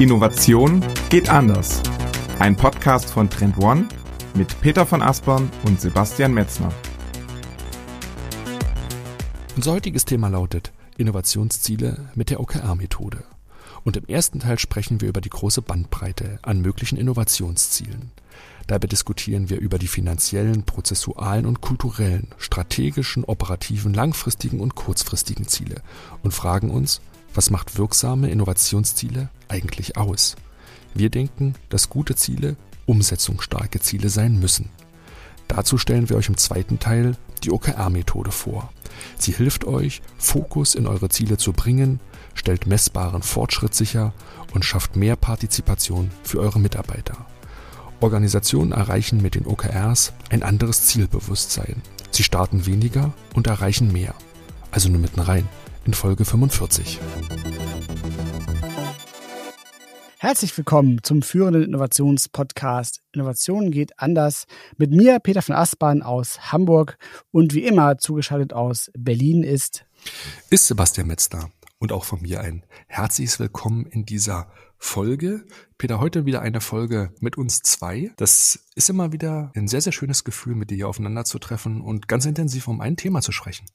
Innovation geht anders. Ein Podcast von Trend One mit Peter von Aspern und Sebastian Metzner. Unser heutiges Thema lautet Innovationsziele mit der OKR-Methode. Und im ersten Teil sprechen wir über die große Bandbreite an möglichen Innovationszielen. Dabei diskutieren wir über die finanziellen, prozessualen und kulturellen, strategischen, operativen, langfristigen und kurzfristigen Ziele und fragen uns, was macht wirksame Innovationsziele eigentlich aus? Wir denken, dass gute Ziele umsetzungsstarke Ziele sein müssen. Dazu stellen wir euch im zweiten Teil die OKR-Methode vor. Sie hilft euch, Fokus in eure Ziele zu bringen, stellt messbaren Fortschritt sicher und schafft mehr Partizipation für eure Mitarbeiter. Organisationen erreichen mit den OKRs ein anderes Zielbewusstsein. Sie starten weniger und erreichen mehr. Also nur mitten rein in Folge 45. Herzlich willkommen zum führenden Innovationspodcast Innovation geht anders mit mir, Peter von Aspern aus Hamburg und wie immer zugeschaltet aus Berlin ist ist Sebastian Metzner und auch von mir ein herzliches Willkommen in dieser Folge. Peter, heute wieder eine Folge mit uns zwei. Das ist immer wieder ein sehr, sehr schönes Gefühl, mit dir hier aufeinander zu treffen und ganz intensiv um ein Thema zu sprechen.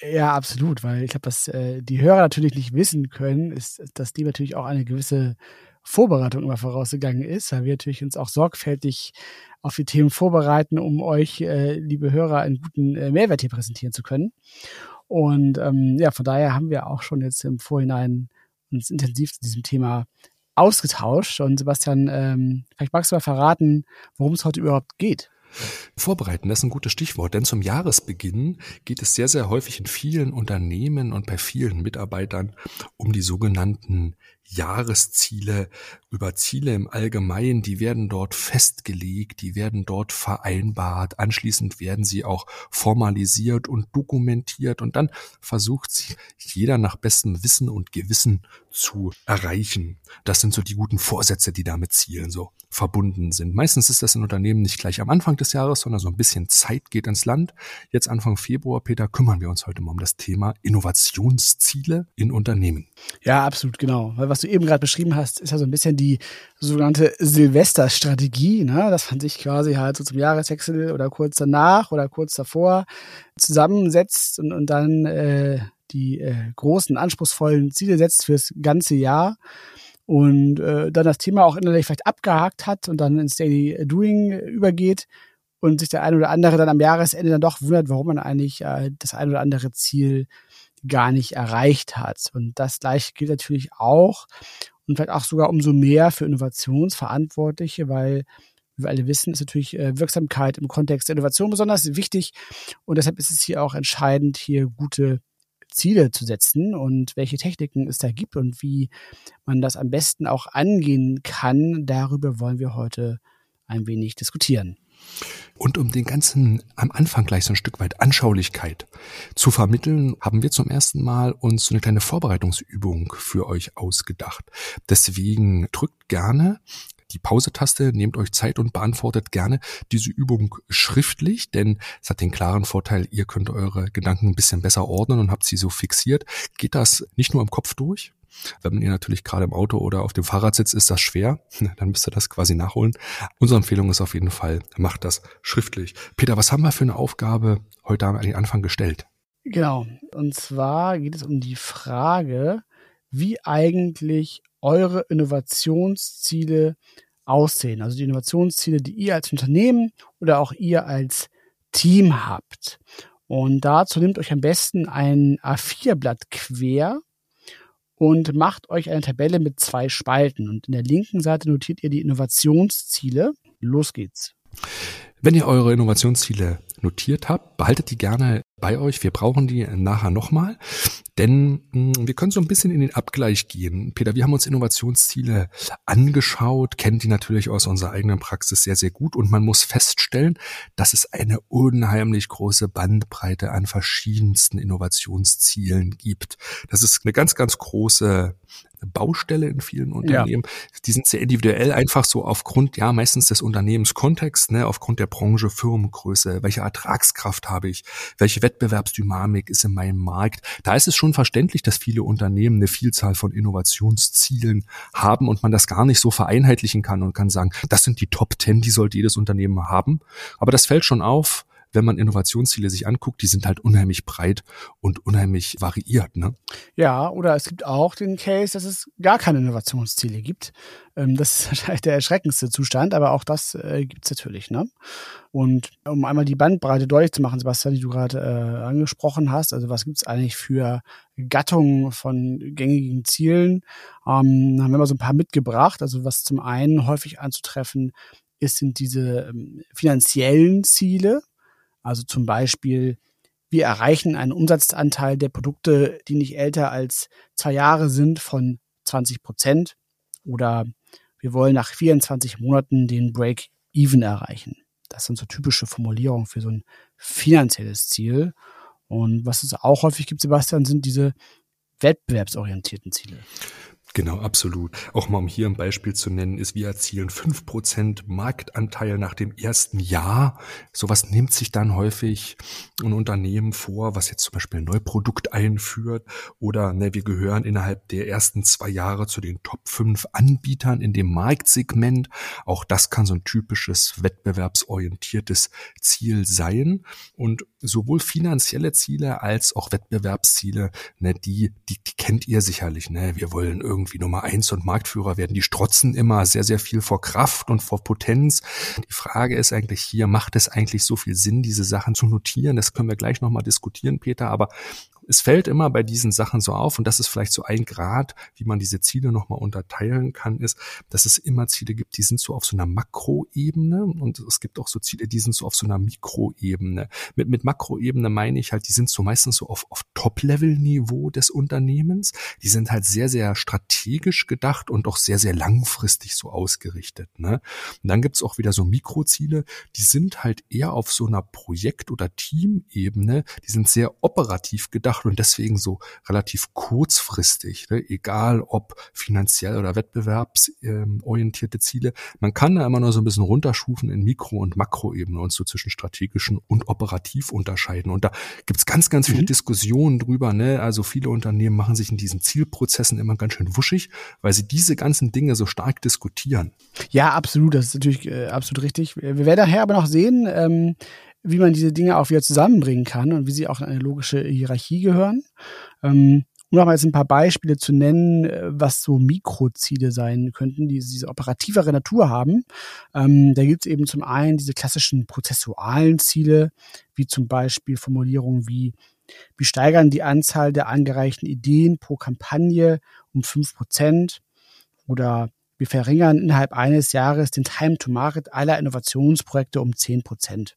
Ja, absolut, weil ich glaube, was äh, die Hörer natürlich nicht wissen können, ist, dass die natürlich auch eine gewisse Vorbereitung immer vorausgegangen ist, weil wir natürlich uns auch sorgfältig auf die Themen vorbereiten, um euch, äh, liebe Hörer, einen guten äh, Mehrwert hier präsentieren zu können. Und ähm, ja, von daher haben wir auch schon jetzt im Vorhinein uns intensiv zu diesem Thema ausgetauscht. Und Sebastian, ähm, vielleicht magst du mal verraten, worum es heute überhaupt geht. Vorbereiten, das ist ein gutes Stichwort, denn zum Jahresbeginn geht es sehr, sehr häufig in vielen Unternehmen und bei vielen Mitarbeitern um die sogenannten Jahresziele, über Ziele im Allgemeinen, die werden dort festgelegt, die werden dort vereinbart, anschließend werden sie auch formalisiert und dokumentiert und dann versucht sie jeder nach bestem Wissen und Gewissen zu erreichen. Das sind so die guten Vorsätze, die damit Zielen so verbunden sind. Meistens ist das in Unternehmen nicht gleich am Anfang des Jahres, sondern so ein bisschen Zeit geht ins Land. Jetzt Anfang Februar, Peter, kümmern wir uns heute mal um das Thema Innovationsziele in Unternehmen. Ja, absolut, genau. Weil was du eben gerade beschrieben hast, ist ja so ein bisschen die sogenannte Silvesterstrategie, ne? dass man sich quasi halt so zum Jahreswechsel oder kurz danach oder kurz davor zusammensetzt und, und dann äh, die äh, großen, anspruchsvollen Ziele setzt fürs ganze Jahr und äh, dann das Thema auch innerlich vielleicht abgehakt hat und dann ins Daily Doing übergeht und sich der eine oder andere dann am Jahresende dann doch wundert, warum man eigentlich äh, das ein oder andere Ziel gar nicht erreicht hat. Und das gleiche gilt natürlich auch und vielleicht auch sogar umso mehr für Innovationsverantwortliche, weil wie wir alle wissen, ist natürlich äh, Wirksamkeit im Kontext der Innovation besonders wichtig. Und deshalb ist es hier auch entscheidend, hier gute Ziele zu setzen und welche Techniken es da gibt und wie man das am besten auch angehen kann. Darüber wollen wir heute ein wenig diskutieren. Und um den ganzen am Anfang gleich so ein Stück weit Anschaulichkeit zu vermitteln, haben wir zum ersten Mal uns so eine kleine Vorbereitungsübung für euch ausgedacht. Deswegen drückt gerne die Pause-Taste, nehmt euch Zeit und beantwortet gerne diese Übung schriftlich, denn es hat den klaren Vorteil, ihr könnt eure Gedanken ein bisschen besser ordnen und habt sie so fixiert. Geht das nicht nur im Kopf durch, wenn ihr natürlich gerade im Auto oder auf dem Fahrrad sitzt, ist das schwer. Dann müsst ihr das quasi nachholen. Unsere Empfehlung ist auf jeden Fall, macht das schriftlich. Peter, was haben wir für eine Aufgabe heute am Anfang gestellt? Genau. Und zwar geht es um die Frage, wie eigentlich eure Innovationsziele aussehen. Also die Innovationsziele, die ihr als Unternehmen oder auch ihr als Team habt. Und dazu nehmt euch am besten ein A4-Blatt quer und macht euch eine Tabelle mit zwei Spalten. Und in der linken Seite notiert ihr die Innovationsziele. Los geht's. Wenn ihr eure Innovationsziele notiert habt, behaltet die gerne bei euch. Wir brauchen die nachher nochmal. Denn mh, hm, wir können so ein bisschen in den Abgleich gehen. Peter, wir haben uns Innovationsziele angeschaut, kennen die natürlich aus unserer eigenen Praxis sehr, sehr gut und man muss feststellen, dass es eine unheimlich große Bandbreite an verschiedensten Innovationszielen gibt. Das ist eine ganz, ganz große Baustelle in vielen Unternehmen. Ja. Die sind sehr individuell, einfach so aufgrund, ja, meistens des Unternehmenskontexts, ne, aufgrund der Branche, Firmengröße, welche Ertragskraft habe ich, welche Wettbewerbsdynamik ist in meinem Markt. Da ist es schon verständlich, dass viele Unternehmen eine Vielzahl von Innovationszielen haben und man das gar nicht so vereinheitlichen kann und kann sagen, das sind die Top Ten, die sollte jedes Unternehmen haben. Aber das fällt schon auf, wenn man Innovationsziele sich anguckt, die sind halt unheimlich breit und unheimlich variiert. Ne? Ja, oder es gibt auch den Case, dass es gar keine Innovationsziele gibt. Ähm, das ist wahrscheinlich der erschreckendste Zustand, aber auch das äh, gibt es natürlich. Ne? Und um einmal die Bandbreite deutlich zu machen, Sebastian, die du gerade äh, angesprochen hast, also was gibt es eigentlich für Gattungen von gängigen Zielen, ähm, haben wir mal so ein paar mitgebracht. Also was zum einen häufig anzutreffen ist, sind diese ähm, finanziellen Ziele. Also zum Beispiel, wir erreichen einen Umsatzanteil der Produkte, die nicht älter als zwei Jahre sind, von 20 Prozent. Oder wir wollen nach 24 Monaten den Break-Even erreichen. Das sind so typische Formulierungen für so ein finanzielles Ziel. Und was es auch häufig gibt, Sebastian, sind diese wettbewerbsorientierten Ziele. Genau, absolut. Auch mal um hier ein Beispiel zu nennen, ist, wir erzielen fünf Prozent Marktanteil nach dem ersten Jahr. Sowas nimmt sich dann häufig ein Unternehmen vor, was jetzt zum Beispiel ein Neuprodukt einführt oder ne, wir gehören innerhalb der ersten zwei Jahre zu den Top fünf Anbietern in dem Marktsegment. Auch das kann so ein typisches wettbewerbsorientiertes Ziel sein. Und sowohl finanzielle Ziele als auch Wettbewerbsziele, ne, die, die, die kennt ihr sicherlich. Ne? Wir wollen irgendwie irgendwie Nummer eins und Marktführer werden. Die strotzen immer sehr, sehr viel vor Kraft und vor Potenz. Die Frage ist eigentlich hier, macht es eigentlich so viel Sinn, diese Sachen zu notieren? Das können wir gleich nochmal diskutieren, Peter. Aber es fällt immer bei diesen Sachen so auf, und das ist vielleicht so ein Grad, wie man diese Ziele nochmal unterteilen kann, ist, dass es immer Ziele gibt, die sind so auf so einer Makroebene und es gibt auch so Ziele, die sind so auf so einer Mikroebene. Mit, mit Makroebene meine ich halt, die sind so meistens so auf, auf Top-Level-Niveau des Unternehmens. Die sind halt sehr, sehr strategisch gedacht und auch sehr, sehr langfristig so ausgerichtet. Ne? Und dann gibt's auch wieder so Mikroziele, die sind halt eher auf so einer Projekt- oder Teamebene, die sind sehr operativ gedacht gedacht und deswegen so relativ kurzfristig, ne? egal ob finanziell oder wettbewerbsorientierte Ziele. Man kann da immer nur so ein bisschen runterschufen in Mikro- und Makroebene und so zwischen strategischen und operativ unterscheiden. Und da gibt's ganz, ganz viele mhm. Diskussionen drüber. Ne? Also viele Unternehmen machen sich in diesen Zielprozessen immer ganz schön wuschig, weil sie diese ganzen Dinge so stark diskutieren. Ja, absolut. Das ist natürlich äh, absolut richtig. Wir werden daher aber noch sehen, ähm, wie man diese Dinge auch wieder zusammenbringen kann und wie sie auch in eine logische Hierarchie gehören. Ähm, um noch mal jetzt ein paar Beispiele zu nennen, äh, was so Mikroziele sein könnten, die diese operativere Natur haben. Ähm, da gibt es eben zum einen diese klassischen prozessualen Ziele, wie zum Beispiel Formulierungen wie wir steigern die Anzahl der angereichten Ideen pro Kampagne um fünf Prozent oder wir verringern innerhalb eines Jahres den Time to Market aller Innovationsprojekte um zehn Prozent.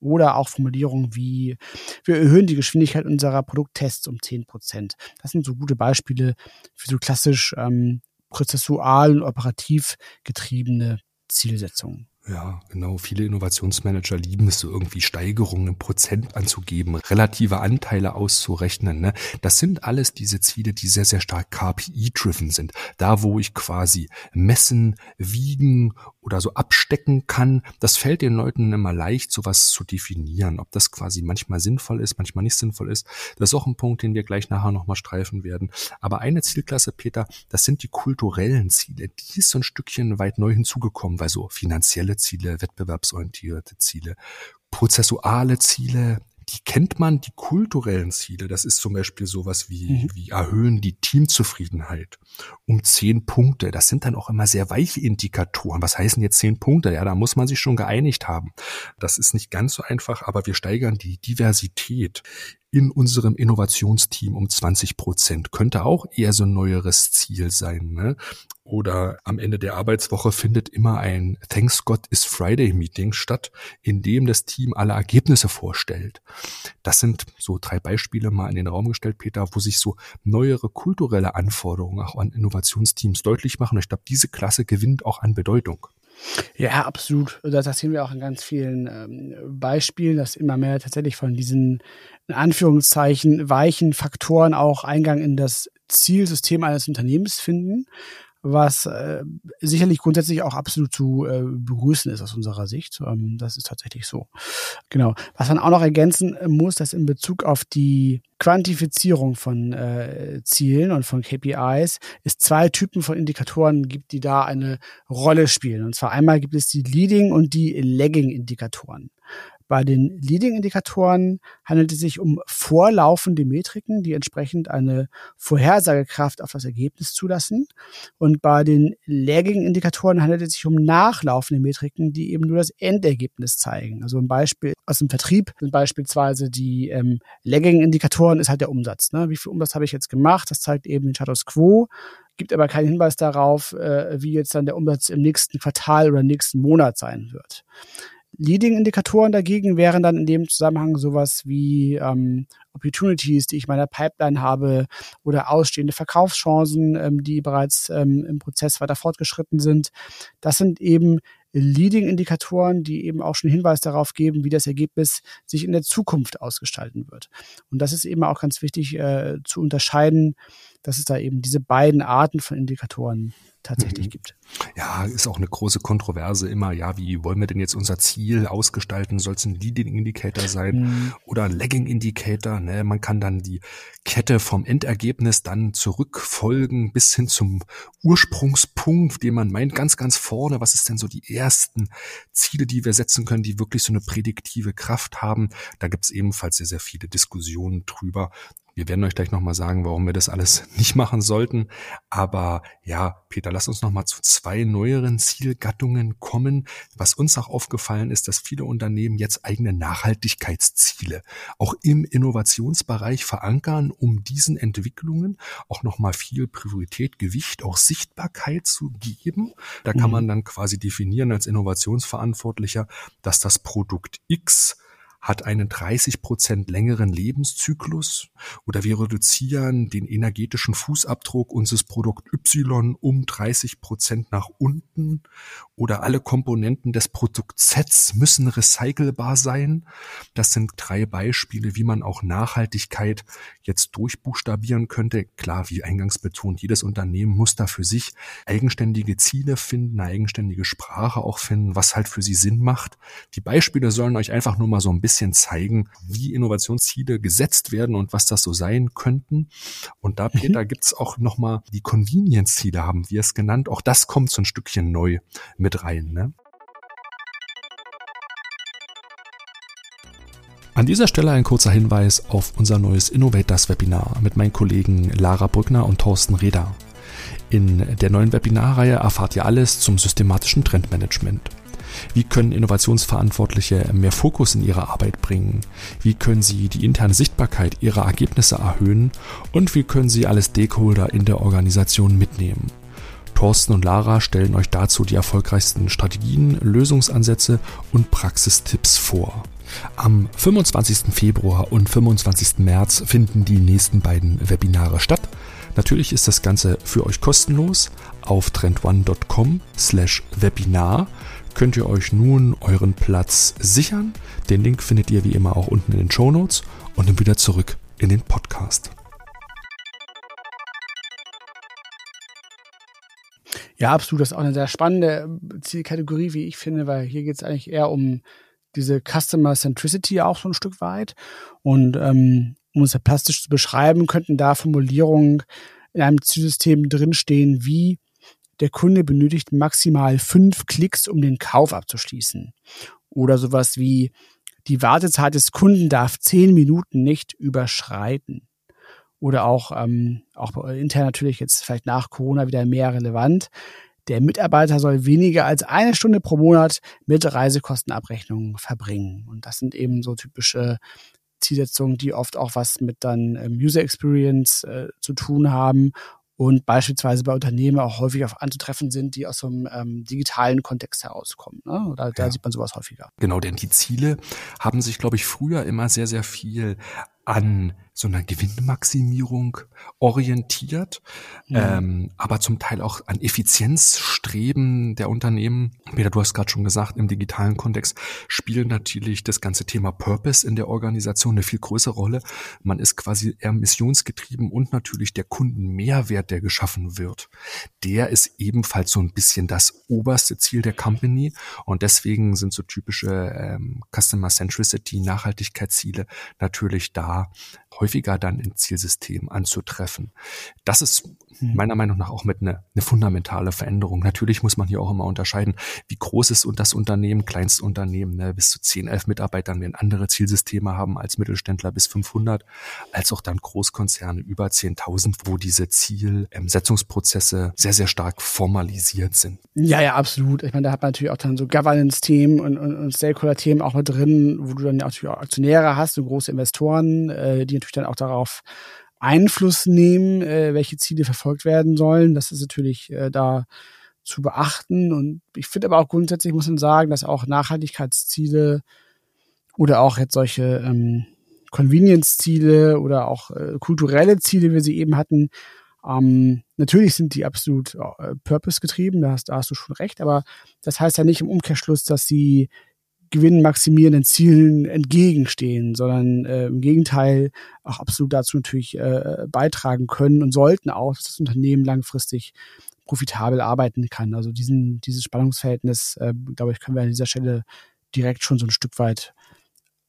Oder auch Formulierungen wie, wir erhöhen die Geschwindigkeit unserer Produkttests um 10 Prozent. Das sind so gute Beispiele für so klassisch ähm, prozessual und operativ getriebene Zielsetzungen. Ja, genau. Viele Innovationsmanager lieben es so irgendwie Steigerungen Prozent anzugeben, relative Anteile auszurechnen. Ne? Das sind alles diese Ziele, die sehr, sehr stark KPI-driven sind. Da, wo ich quasi messen, wiegen oder so abstecken kann, das fällt den Leuten immer leicht, sowas zu definieren. Ob das quasi manchmal sinnvoll ist, manchmal nicht sinnvoll ist, das ist auch ein Punkt, den wir gleich nachher nochmal streifen werden. Aber eine Zielklasse, Peter, das sind die kulturellen Ziele. Die ist so ein Stückchen weit neu hinzugekommen, weil so finanzielle Ziele, wettbewerbsorientierte Ziele, prozessuale Ziele, die kennt man, die kulturellen Ziele. Das ist zum Beispiel sowas wie, mhm. wie erhöhen die Teamzufriedenheit um zehn Punkte. Das sind dann auch immer sehr weiche Indikatoren. Was heißen jetzt zehn Punkte? Ja, da muss man sich schon geeinigt haben. Das ist nicht ganz so einfach, aber wir steigern die Diversität in unserem Innovationsteam um 20 Prozent. Könnte auch eher so ein neueres Ziel sein. Ne? Oder am Ende der Arbeitswoche findet immer ein Thanks God is Friday Meeting statt, in dem das Team alle Ergebnisse vorstellt. Das sind so drei Beispiele mal in den Raum gestellt, Peter, wo sich so neuere kulturelle Anforderungen auch an Innovationsteams deutlich machen. Ich glaube, diese Klasse gewinnt auch an Bedeutung. Ja, absolut. Das sehen wir auch in ganz vielen ähm, Beispielen, dass immer mehr tatsächlich von diesen in Anführungszeichen weichen Faktoren auch Eingang in das Zielsystem eines Unternehmens finden was äh, sicherlich grundsätzlich auch absolut zu äh, begrüßen ist aus unserer Sicht. Ähm, das ist tatsächlich so. Genau. Was man auch noch ergänzen muss, dass in Bezug auf die Quantifizierung von äh, Zielen und von KPIs es zwei Typen von Indikatoren gibt, die da eine Rolle spielen. Und zwar einmal gibt es die Leading und die Lagging Indikatoren. Bei den Leading-Indikatoren handelt es sich um vorlaufende Metriken, die entsprechend eine Vorhersagekraft auf das Ergebnis zulassen. Und bei den Lagging-Indikatoren handelt es sich um nachlaufende Metriken, die eben nur das Endergebnis zeigen. Also ein Beispiel aus dem Vertrieb sind beispielsweise die ähm, Lagging-Indikatoren ist halt der Umsatz. Ne? Wie viel Umsatz habe ich jetzt gemacht? Das zeigt eben den Status Quo gibt aber keinen Hinweis darauf, äh, wie jetzt dann der Umsatz im nächsten Quartal oder nächsten Monat sein wird. Leading-Indikatoren dagegen wären dann in dem Zusammenhang sowas wie ähm, Opportunities, die ich in meiner Pipeline habe oder ausstehende Verkaufschancen, ähm, die bereits ähm, im Prozess weiter fortgeschritten sind. Das sind eben Leading-Indikatoren, die eben auch schon Hinweis darauf geben, wie das Ergebnis sich in der Zukunft ausgestalten wird. Und das ist eben auch ganz wichtig äh, zu unterscheiden, dass es da eben diese beiden Arten von Indikatoren tatsächlich mhm. gibt. Ja, ist auch eine große Kontroverse immer. Ja, wie wollen wir denn jetzt unser Ziel ausgestalten? Soll es ein Leading Indicator sein mhm. oder ein Lagging Indicator? Ne, man kann dann die Kette vom Endergebnis dann zurückfolgen bis hin zum Ursprungspunkt, den man meint, ganz, ganz vorne. Was ist denn so die ersten Ziele, die wir setzen können, die wirklich so eine prädiktive Kraft haben? Da gibt es ebenfalls sehr, sehr viele Diskussionen drüber. Wir werden euch gleich nochmal sagen, warum wir das alles nicht machen sollten. Aber ja, Peter, lass uns nochmal zu zwei neueren Zielgattungen kommen. Was uns auch aufgefallen ist, dass viele Unternehmen jetzt eigene Nachhaltigkeitsziele auch im Innovationsbereich verankern, um diesen Entwicklungen auch nochmal viel Priorität, Gewicht, auch Sichtbarkeit zu geben. Da kann mhm. man dann quasi definieren als Innovationsverantwortlicher, dass das Produkt X hat einen 30 Prozent längeren Lebenszyklus oder wir reduzieren den energetischen Fußabdruck unseres Produkt Y um 30 Prozent nach unten oder alle Komponenten des Produktsets müssen recycelbar sein. Das sind drei Beispiele, wie man auch Nachhaltigkeit jetzt durchbuchstabieren könnte. Klar, wie eingangs betont, jedes Unternehmen muss da für sich eigenständige Ziele finden, eine eigenständige Sprache auch finden, was halt für sie Sinn macht. Die Beispiele sollen euch einfach nur mal so ein bisschen bisschen zeigen, wie Innovationsziele gesetzt werden und was das so sein könnten. Und da, mhm. Peter, mhm. gibt's auch nochmal die Convenience-Ziele, haben wir es genannt. Auch das kommt so ein Stückchen neu mit rein. Ne? An dieser Stelle ein kurzer Hinweis auf unser neues Innovators Webinar mit meinen Kollegen Lara Brückner und Thorsten Reder. In der neuen Webinarreihe erfahrt ihr alles zum systematischen Trendmanagement. Wie können Innovationsverantwortliche mehr Fokus in ihre Arbeit bringen? Wie können sie die interne Sichtbarkeit ihrer Ergebnisse erhöhen? Und wie können sie alle Stakeholder in der Organisation mitnehmen? Thorsten und Lara stellen euch dazu die erfolgreichsten Strategien, Lösungsansätze und Praxistipps vor. Am 25. Februar und 25. März finden die nächsten beiden Webinare statt. Natürlich ist das Ganze für euch kostenlos. Auf trendone.com slash Webinar könnt ihr euch nun euren Platz sichern. Den Link findet ihr wie immer auch unten in den Show Notes und dann wieder zurück in den Podcast. Ja, absolut. Das ist auch eine sehr spannende Zielkategorie, wie ich finde, weil hier geht es eigentlich eher um diese Customer Centricity auch so ein Stück weit. Und ähm, um es ja plastisch zu beschreiben, könnten da Formulierungen in einem Zielsystem drinstehen, wie der Kunde benötigt maximal fünf Klicks, um den Kauf abzuschließen. Oder sowas wie die Wartezeit des Kunden darf zehn Minuten nicht überschreiten. Oder auch, ähm, auch intern natürlich jetzt vielleicht nach Corona wieder mehr relevant. Der Mitarbeiter soll weniger als eine Stunde pro Monat mit Reisekostenabrechnungen verbringen. Und das sind eben so typische Zielsetzungen, die oft auch was mit dann ähm, User Experience äh, zu tun haben und beispielsweise bei Unternehmen auch häufig auf anzutreffen sind, die aus so einem ähm, digitalen Kontext herauskommen. Ne? Oder da ja. sieht man sowas häufiger. Genau, denn die Ziele haben sich, glaube ich, früher immer sehr, sehr viel an sondern Gewinnmaximierung orientiert, mhm. ähm, aber zum Teil auch an Effizienzstreben der Unternehmen. Peter, du hast gerade schon gesagt, im digitalen Kontext spielt natürlich das ganze Thema Purpose in der Organisation eine viel größere Rolle. Man ist quasi eher missionsgetrieben und natürlich der Kundenmehrwert, der geschaffen wird, der ist ebenfalls so ein bisschen das oberste Ziel der Company und deswegen sind so typische ähm, Customer Centricity, Nachhaltigkeitsziele natürlich da häufiger dann in Zielsystem anzutreffen. Das ist hm. meiner Meinung nach auch mit eine, eine fundamentale Veränderung. Natürlich muss man hier auch immer unterscheiden, wie groß ist das Unternehmen, Kleinstunternehmen, ne, bis zu 10, 11 Mitarbeitern werden andere Zielsysteme haben als Mittelständler bis 500, als auch dann Großkonzerne über 10.000, wo diese Zielsetzungsprozesse sehr, sehr stark formalisiert sind. Ja, ja, absolut. Ich meine, da hat man natürlich auch dann so Governance-Themen und, und, und Stakeholder-Themen auch mit drin, wo du dann natürlich auch Aktionäre hast, so große Investoren, äh, die natürlich dann auch darauf Einfluss nehmen, äh, welche Ziele verfolgt werden sollen. Das ist natürlich äh, da zu beachten. Und ich finde aber auch grundsätzlich muss man sagen, dass auch Nachhaltigkeitsziele oder auch jetzt solche ähm, Convenience-Ziele oder auch äh, kulturelle Ziele, wie wir sie eben hatten, ähm, natürlich sind die absolut äh, purpose-getrieben, da hast, da hast du schon recht, aber das heißt ja nicht im Umkehrschluss, dass sie gewinnmaximierenden Zielen entgegenstehen, sondern äh, im Gegenteil auch absolut dazu natürlich äh, beitragen können und sollten auch, dass das Unternehmen langfristig profitabel arbeiten kann. Also diesen, dieses Spannungsverhältnis, äh, glaube ich, können wir an dieser Stelle direkt schon so ein Stück weit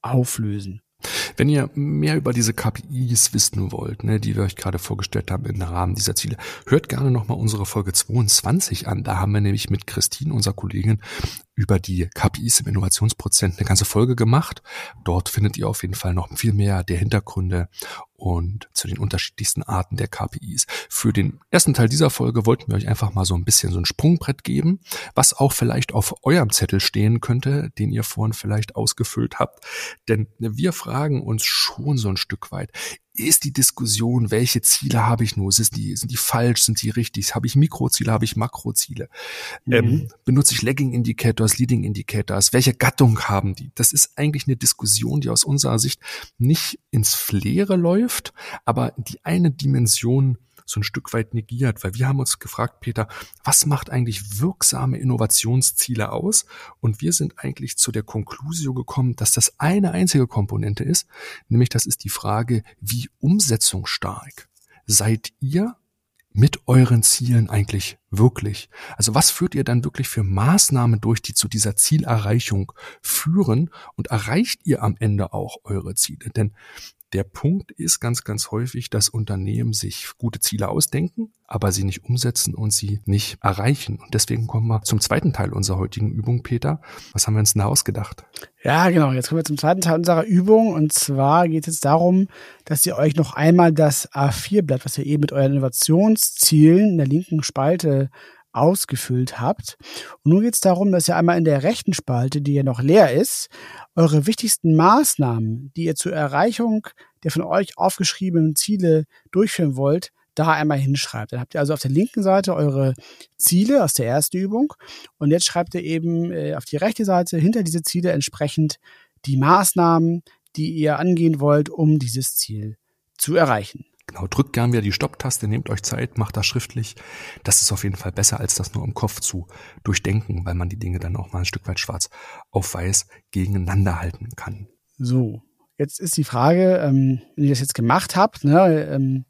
auflösen. Wenn ihr mehr über diese KPIs wissen wollt, ne, die wir euch gerade vorgestellt haben im Rahmen dieser Ziele, hört gerne nochmal unsere Folge 22 an. Da haben wir nämlich mit Christine, unserer Kollegin, über die KPIs im Innovationsprozent eine ganze Folge gemacht. Dort findet ihr auf jeden Fall noch viel mehr der Hintergründe und zu den unterschiedlichsten Arten der KPIs. Für den ersten Teil dieser Folge wollten wir euch einfach mal so ein bisschen so ein Sprungbrett geben, was auch vielleicht auf eurem Zettel stehen könnte, den ihr vorhin vielleicht ausgefüllt habt. Denn wir fragen uns schon so ein Stück weit, ist die Diskussion, welche Ziele habe ich nur? Sind die, sind die falsch? Sind die richtig? Habe ich Mikroziele? Habe ich Makroziele? Mhm. Ähm, benutze ich Lagging Indicators, Leading Indicators? Welche Gattung haben die? Das ist eigentlich eine Diskussion, die aus unserer Sicht nicht ins Fleere läuft, aber die eine Dimension so ein Stück weit negiert, weil wir haben uns gefragt, Peter, was macht eigentlich wirksame Innovationsziele aus? Und wir sind eigentlich zu der Konklusion gekommen, dass das eine einzige Komponente ist, nämlich das ist die Frage, wie umsetzungsstark seid ihr mit euren Zielen eigentlich wirklich? Also was führt ihr dann wirklich für Maßnahmen durch, die zu dieser Zielerreichung führen und erreicht ihr am Ende auch eure Ziele? Denn der Punkt ist ganz, ganz häufig, dass Unternehmen sich gute Ziele ausdenken, aber sie nicht umsetzen und sie nicht erreichen. Und deswegen kommen wir zum zweiten Teil unserer heutigen Übung, Peter. Was haben wir uns denn da ausgedacht? Ja, genau. Jetzt kommen wir zum zweiten Teil unserer Übung. Und zwar geht es darum, dass ihr euch noch einmal das A4-Blatt, was ihr eben mit euren Innovationszielen in der linken Spalte ausgefüllt habt. Und nun geht es darum, dass ihr einmal in der rechten Spalte, die ja noch leer ist, eure wichtigsten Maßnahmen, die ihr zur Erreichung der von euch aufgeschriebenen Ziele durchführen wollt, da einmal hinschreibt. Dann habt ihr also auf der linken Seite eure Ziele aus der ersten Übung und jetzt schreibt ihr eben äh, auf die rechte Seite hinter diese Ziele entsprechend die Maßnahmen, die ihr angehen wollt, um dieses Ziel zu erreichen. Genau, drückt gern wieder die Stopptaste, nehmt euch Zeit, macht das schriftlich. Das ist auf jeden Fall besser, als das nur im Kopf zu durchdenken, weil man die Dinge dann auch mal ein Stück weit schwarz auf weiß gegeneinander halten kann. So, jetzt ist die Frage, ähm, wenn ihr das jetzt gemacht habt, ne, ähm,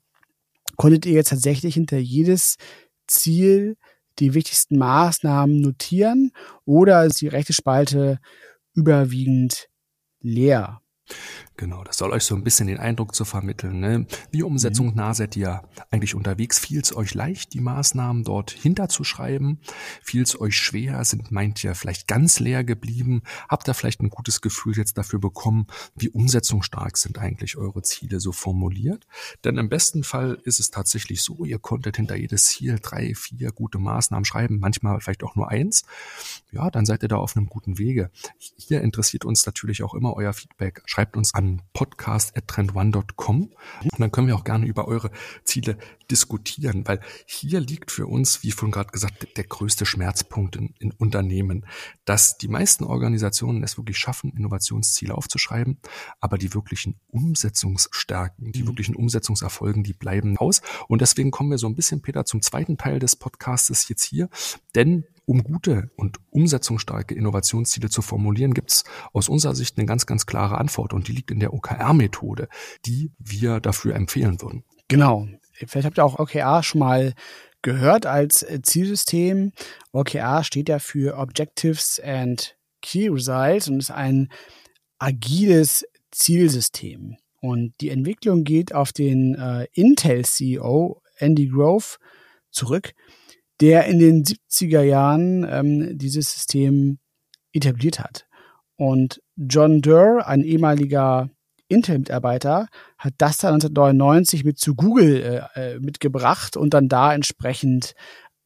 konntet ihr jetzt tatsächlich hinter jedes Ziel die wichtigsten Maßnahmen notieren oder ist die rechte Spalte überwiegend leer? Genau, das soll euch so ein bisschen den Eindruck zu vermitteln. Ne? Wie umsetzungsnah mhm. seid ihr eigentlich unterwegs? Fiel es euch leicht, die Maßnahmen dort hinterzuschreiben? Fiel es euch schwer? Sind meint ihr vielleicht ganz leer geblieben? Habt ihr vielleicht ein gutes Gefühl jetzt dafür bekommen, wie umsetzungsstark sind eigentlich eure Ziele so formuliert? Denn im besten Fall ist es tatsächlich so, ihr konntet hinter jedes Ziel drei, vier gute Maßnahmen schreiben, manchmal vielleicht auch nur eins. Ja, dann seid ihr da auf einem guten Wege. Hier interessiert uns natürlich auch immer euer Feedback. Schreibt schreibt uns an podcast.trendone.com und dann können wir auch gerne über eure Ziele diskutieren, weil hier liegt für uns, wie vorhin gerade gesagt, der größte Schmerzpunkt in, in Unternehmen, dass die meisten Organisationen es wirklich schaffen, Innovationsziele aufzuschreiben, aber die wirklichen Umsetzungsstärken, die mhm. wirklichen Umsetzungserfolgen, die bleiben aus. Und deswegen kommen wir so ein bisschen, Peter, zum zweiten Teil des Podcastes jetzt hier, denn um gute und umsetzungsstarke Innovationsziele zu formulieren, gibt es aus unserer Sicht eine ganz, ganz klare Antwort und die liegt in der OKR-Methode, die wir dafür empfehlen würden. Genau. Vielleicht habt ihr auch OKR schon mal gehört als äh, Zielsystem. OKR steht ja für Objectives and Key Results und ist ein agiles Zielsystem. Und die Entwicklung geht auf den äh, Intel-CEO Andy Grove zurück, der in den 70er Jahren ähm, dieses System etabliert hat. Und John Durr, ein ehemaliger Intel-Mitarbeiter, hat das dann 1999 mit zu Google äh, äh, mitgebracht und dann da entsprechend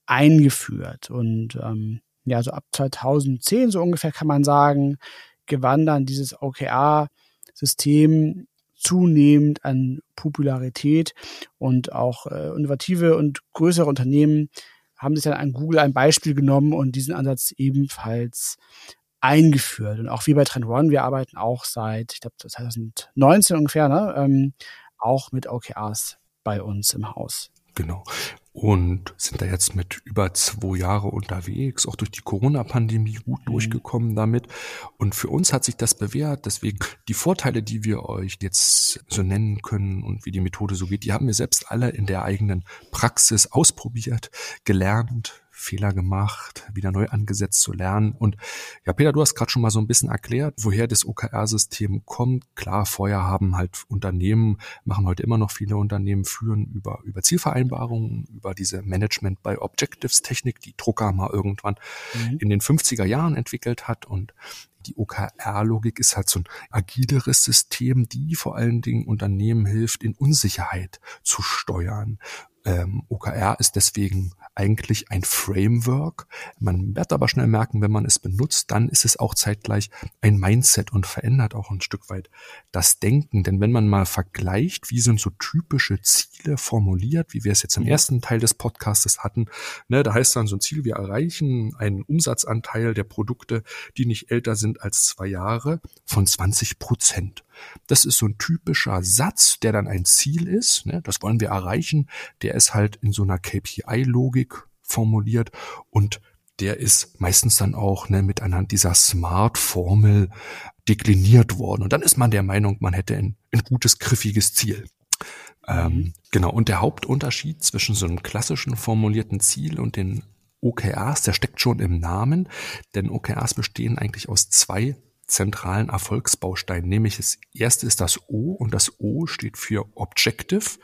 eingeführt. Und ähm, ja, so ab 2010 so ungefähr kann man sagen, gewann dann dieses OKR-System zunehmend an Popularität und auch äh, innovative und größere Unternehmen haben sich dann an Google ein Beispiel genommen und diesen Ansatz ebenfalls eingeführt. Und auch wie bei Trend One, wir arbeiten auch seit, ich glaube, 2019 ungefähr, ne, ähm, auch mit OKRs bei uns im Haus. Genau. Und sind da jetzt mit über zwei Jahre unterwegs, auch durch die Corona-Pandemie gut mhm. durchgekommen damit. Und für uns hat sich das bewährt. Deswegen die Vorteile, die wir euch jetzt so nennen können und wie die Methode so geht, die haben wir selbst alle in der eigenen Praxis ausprobiert, gelernt, Fehler gemacht, wieder neu angesetzt zu lernen. Und ja, Peter, du hast gerade schon mal so ein bisschen erklärt, woher das OKR-System kommt. Klar, vorher haben halt Unternehmen, machen heute immer noch viele Unternehmen, führen über, über Zielvereinbarungen, über diese Management by Objectives Technik, die Drucker mal irgendwann mhm. in den 50er Jahren entwickelt hat. Und die OKR-Logik ist halt so ein agileres System, die vor allen Dingen Unternehmen hilft, in Unsicherheit zu steuern. Ähm, OKR ist deswegen eigentlich ein Framework. Man wird aber schnell merken, wenn man es benutzt, dann ist es auch zeitgleich ein Mindset und verändert auch ein Stück weit das Denken. Denn wenn man mal vergleicht, wie sind so typische Ziele formuliert, wie wir es jetzt im ersten Teil des Podcastes hatten, ne, da heißt dann so ein Ziel, wir erreichen einen Umsatzanteil der Produkte, die nicht älter sind als zwei Jahre, von 20 Prozent. Das ist so ein typischer Satz, der dann ein Ziel ist. Ne? Das wollen wir erreichen. Der ist halt in so einer KPI-Logik formuliert und der ist meistens dann auch ne, mit anhand dieser Smart-Formel dekliniert worden. Und dann ist man der Meinung, man hätte ein, ein gutes, griffiges Ziel. Ähm, mhm. genau. Und der Hauptunterschied zwischen so einem klassischen formulierten Ziel und den OKRs, der steckt schon im Namen, denn OKRs bestehen eigentlich aus zwei zentralen Erfolgsbausteinen, nämlich das erste ist das O und das O steht für Objective.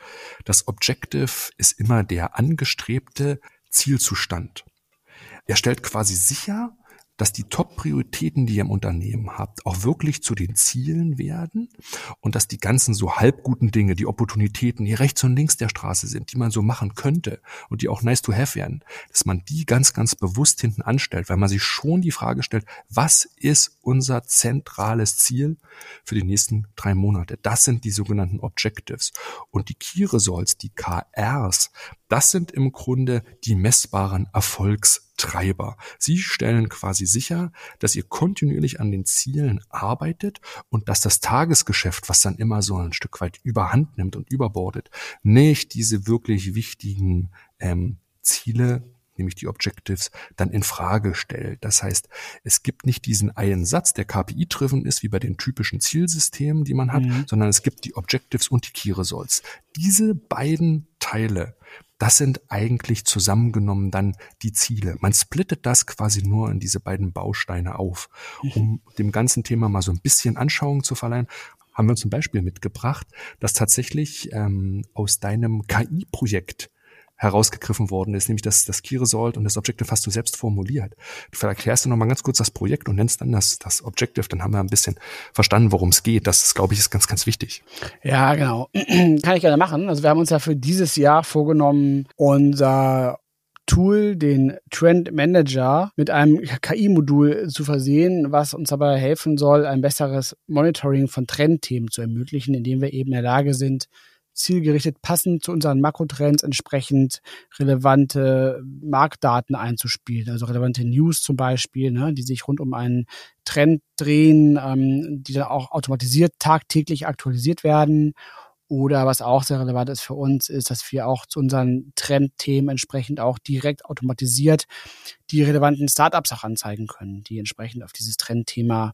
Das Objective ist immer der angestrebte Zielzustand. Er stellt quasi sicher, dass die Top-Prioritäten, die ihr im Unternehmen habt, auch wirklich zu den Zielen werden und dass die ganzen so halbguten Dinge, die Opportunitäten, die rechts und links der Straße sind, die man so machen könnte und die auch nice to have werden, dass man die ganz, ganz bewusst hinten anstellt, weil man sich schon die Frage stellt, was ist unser zentrales Ziel für die nächsten drei Monate? Das sind die sogenannten Objectives. Und die Key Results, die KRs, das sind im Grunde die messbaren Erfolgstreiber. Sie stellen quasi sicher, dass ihr kontinuierlich an den Zielen arbeitet und dass das Tagesgeschäft, was dann immer so ein Stück weit überhand nimmt und überbordet, nicht diese wirklich wichtigen ähm, Ziele nämlich die Objectives, dann in Frage stellt. Das heißt, es gibt nicht diesen einen Satz, der KPI-driven ist, wie bei den typischen Zielsystemen, die man hat, mhm. sondern es gibt die Objectives und die Key Results. Diese beiden Teile das sind eigentlich zusammengenommen dann die Ziele. Man splittet das quasi nur in diese beiden Bausteine auf. Mhm. Um dem ganzen Thema mal so ein bisschen Anschauung zu verleihen, haben wir uns ein Beispiel mitgebracht, dass tatsächlich ähm, aus deinem KI-Projekt herausgegriffen worden ist, nämlich das, das Key Result und das Objective hast du selbst formuliert. Du erklärst du nochmal ganz kurz das Projekt und nennst dann das, das Objective, dann haben wir ein bisschen verstanden, worum es geht. Das, ist, glaube ich, ist ganz, ganz wichtig. Ja, genau. Kann ich gerne machen. Also wir haben uns ja für dieses Jahr vorgenommen, unser Tool, den Trend Manager, mit einem KI-Modul zu versehen, was uns dabei helfen soll, ein besseres Monitoring von Trendthemen zu ermöglichen, indem wir eben in der Lage sind, zielgerichtet passend zu unseren Makrotrends entsprechend relevante Marktdaten einzuspielen, also relevante News zum Beispiel, ne, die sich rund um einen Trend drehen, ähm, die dann auch automatisiert tagtäglich aktualisiert werden oder was auch sehr relevant ist für uns, ist, dass wir auch zu unseren Trendthemen entsprechend auch direkt automatisiert die relevanten Startups auch anzeigen können, die entsprechend auf dieses Trendthema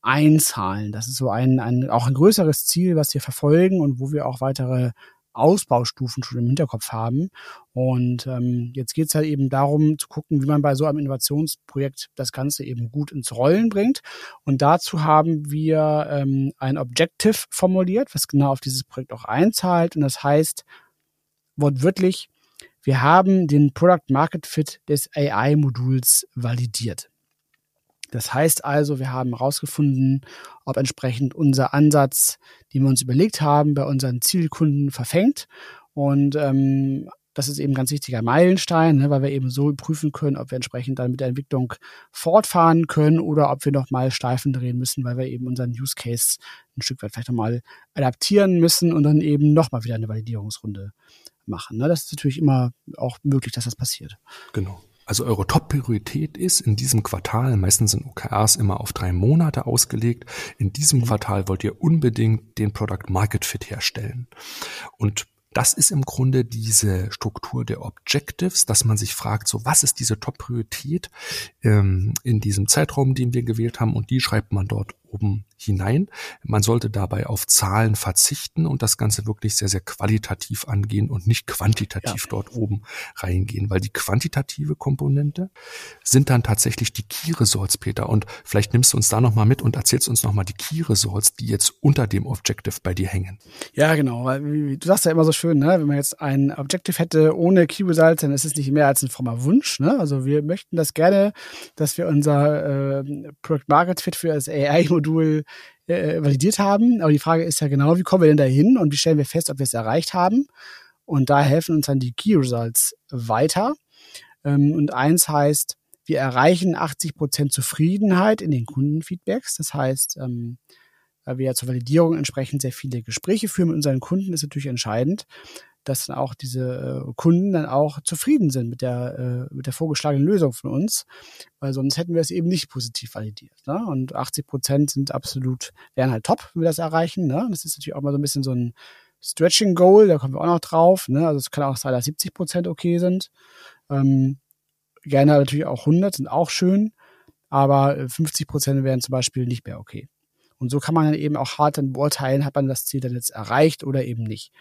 einzahlen. Das ist so ein, ein auch ein größeres Ziel, was wir verfolgen und wo wir auch weitere Ausbaustufen schon im Hinterkopf haben. Und ähm, jetzt geht es halt eben darum zu gucken, wie man bei so einem Innovationsprojekt das Ganze eben gut ins Rollen bringt. Und dazu haben wir ähm, ein Objective formuliert, was genau auf dieses Projekt auch einzahlt. Und das heißt wortwörtlich, wir haben den Product Market Fit des AI-Moduls validiert. Das heißt also, wir haben herausgefunden, ob entsprechend unser Ansatz, den wir uns überlegt haben, bei unseren Zielkunden verfängt. Und ähm, das ist eben ein ganz wichtiger Meilenstein, ne, weil wir eben so prüfen können, ob wir entsprechend dann mit der Entwicklung fortfahren können oder ob wir nochmal Steifen drehen müssen, weil wir eben unseren Use Case ein Stück weit vielleicht nochmal adaptieren müssen und dann eben nochmal wieder eine Validierungsrunde machen. Ne. Das ist natürlich immer auch möglich, dass das passiert. Genau. Also eure Top-Priorität ist in diesem Quartal, meistens sind OKRs immer auf drei Monate ausgelegt, in diesem mhm. Quartal wollt ihr unbedingt den Product Market Fit herstellen. Und das ist im Grunde diese Struktur der Objectives, dass man sich fragt, so was ist diese Top-Priorität ähm, in diesem Zeitraum, den wir gewählt haben, und die schreibt man dort oben hinein. Man sollte dabei auf Zahlen verzichten und das Ganze wirklich sehr, sehr qualitativ angehen und nicht quantitativ ja. dort oben reingehen, weil die quantitative Komponente sind dann tatsächlich die Key Results, Peter. Und vielleicht nimmst du uns da nochmal mit und erzählst uns nochmal die Key Results, die jetzt unter dem Objective bei dir hängen. Ja, genau. Weil, du sagst ja immer so schön, ne? wenn man jetzt ein Objective hätte ohne Key Results, dann ist es nicht mehr als ein frommer Wunsch. Ne? Also wir möchten das gerne, dass wir unser äh, Product Market Fit für das AI-Modul äh, validiert haben. Aber die Frage ist ja genau, wie kommen wir denn da hin und wie stellen wir fest, ob wir es erreicht haben? Und da helfen uns dann die Key Results weiter. Ähm, und eins heißt, wir erreichen 80 Prozent Zufriedenheit in den Kundenfeedbacks. Das heißt, ähm, weil wir ja zur Validierung entsprechend sehr viele Gespräche führen mit unseren Kunden, ist natürlich entscheidend, dass dann auch diese äh, Kunden dann auch zufrieden sind mit der, äh, mit der vorgeschlagenen Lösung von uns, weil sonst hätten wir es eben nicht positiv validiert. Ne? Und 80 Prozent sind absolut, wären halt top, wenn wir das erreichen. Ne? Das ist natürlich auch mal so ein bisschen so ein Stretching Goal, da kommen wir auch noch drauf. Ne? Also es kann auch sein, dass 70 Prozent okay sind. Ähm, gerne natürlich auch 100 sind auch schön, aber 50 Prozent wären zum Beispiel nicht mehr okay. Und so kann man dann eben auch hart dann beurteilen, hat man das Ziel dann jetzt erreicht oder eben nicht.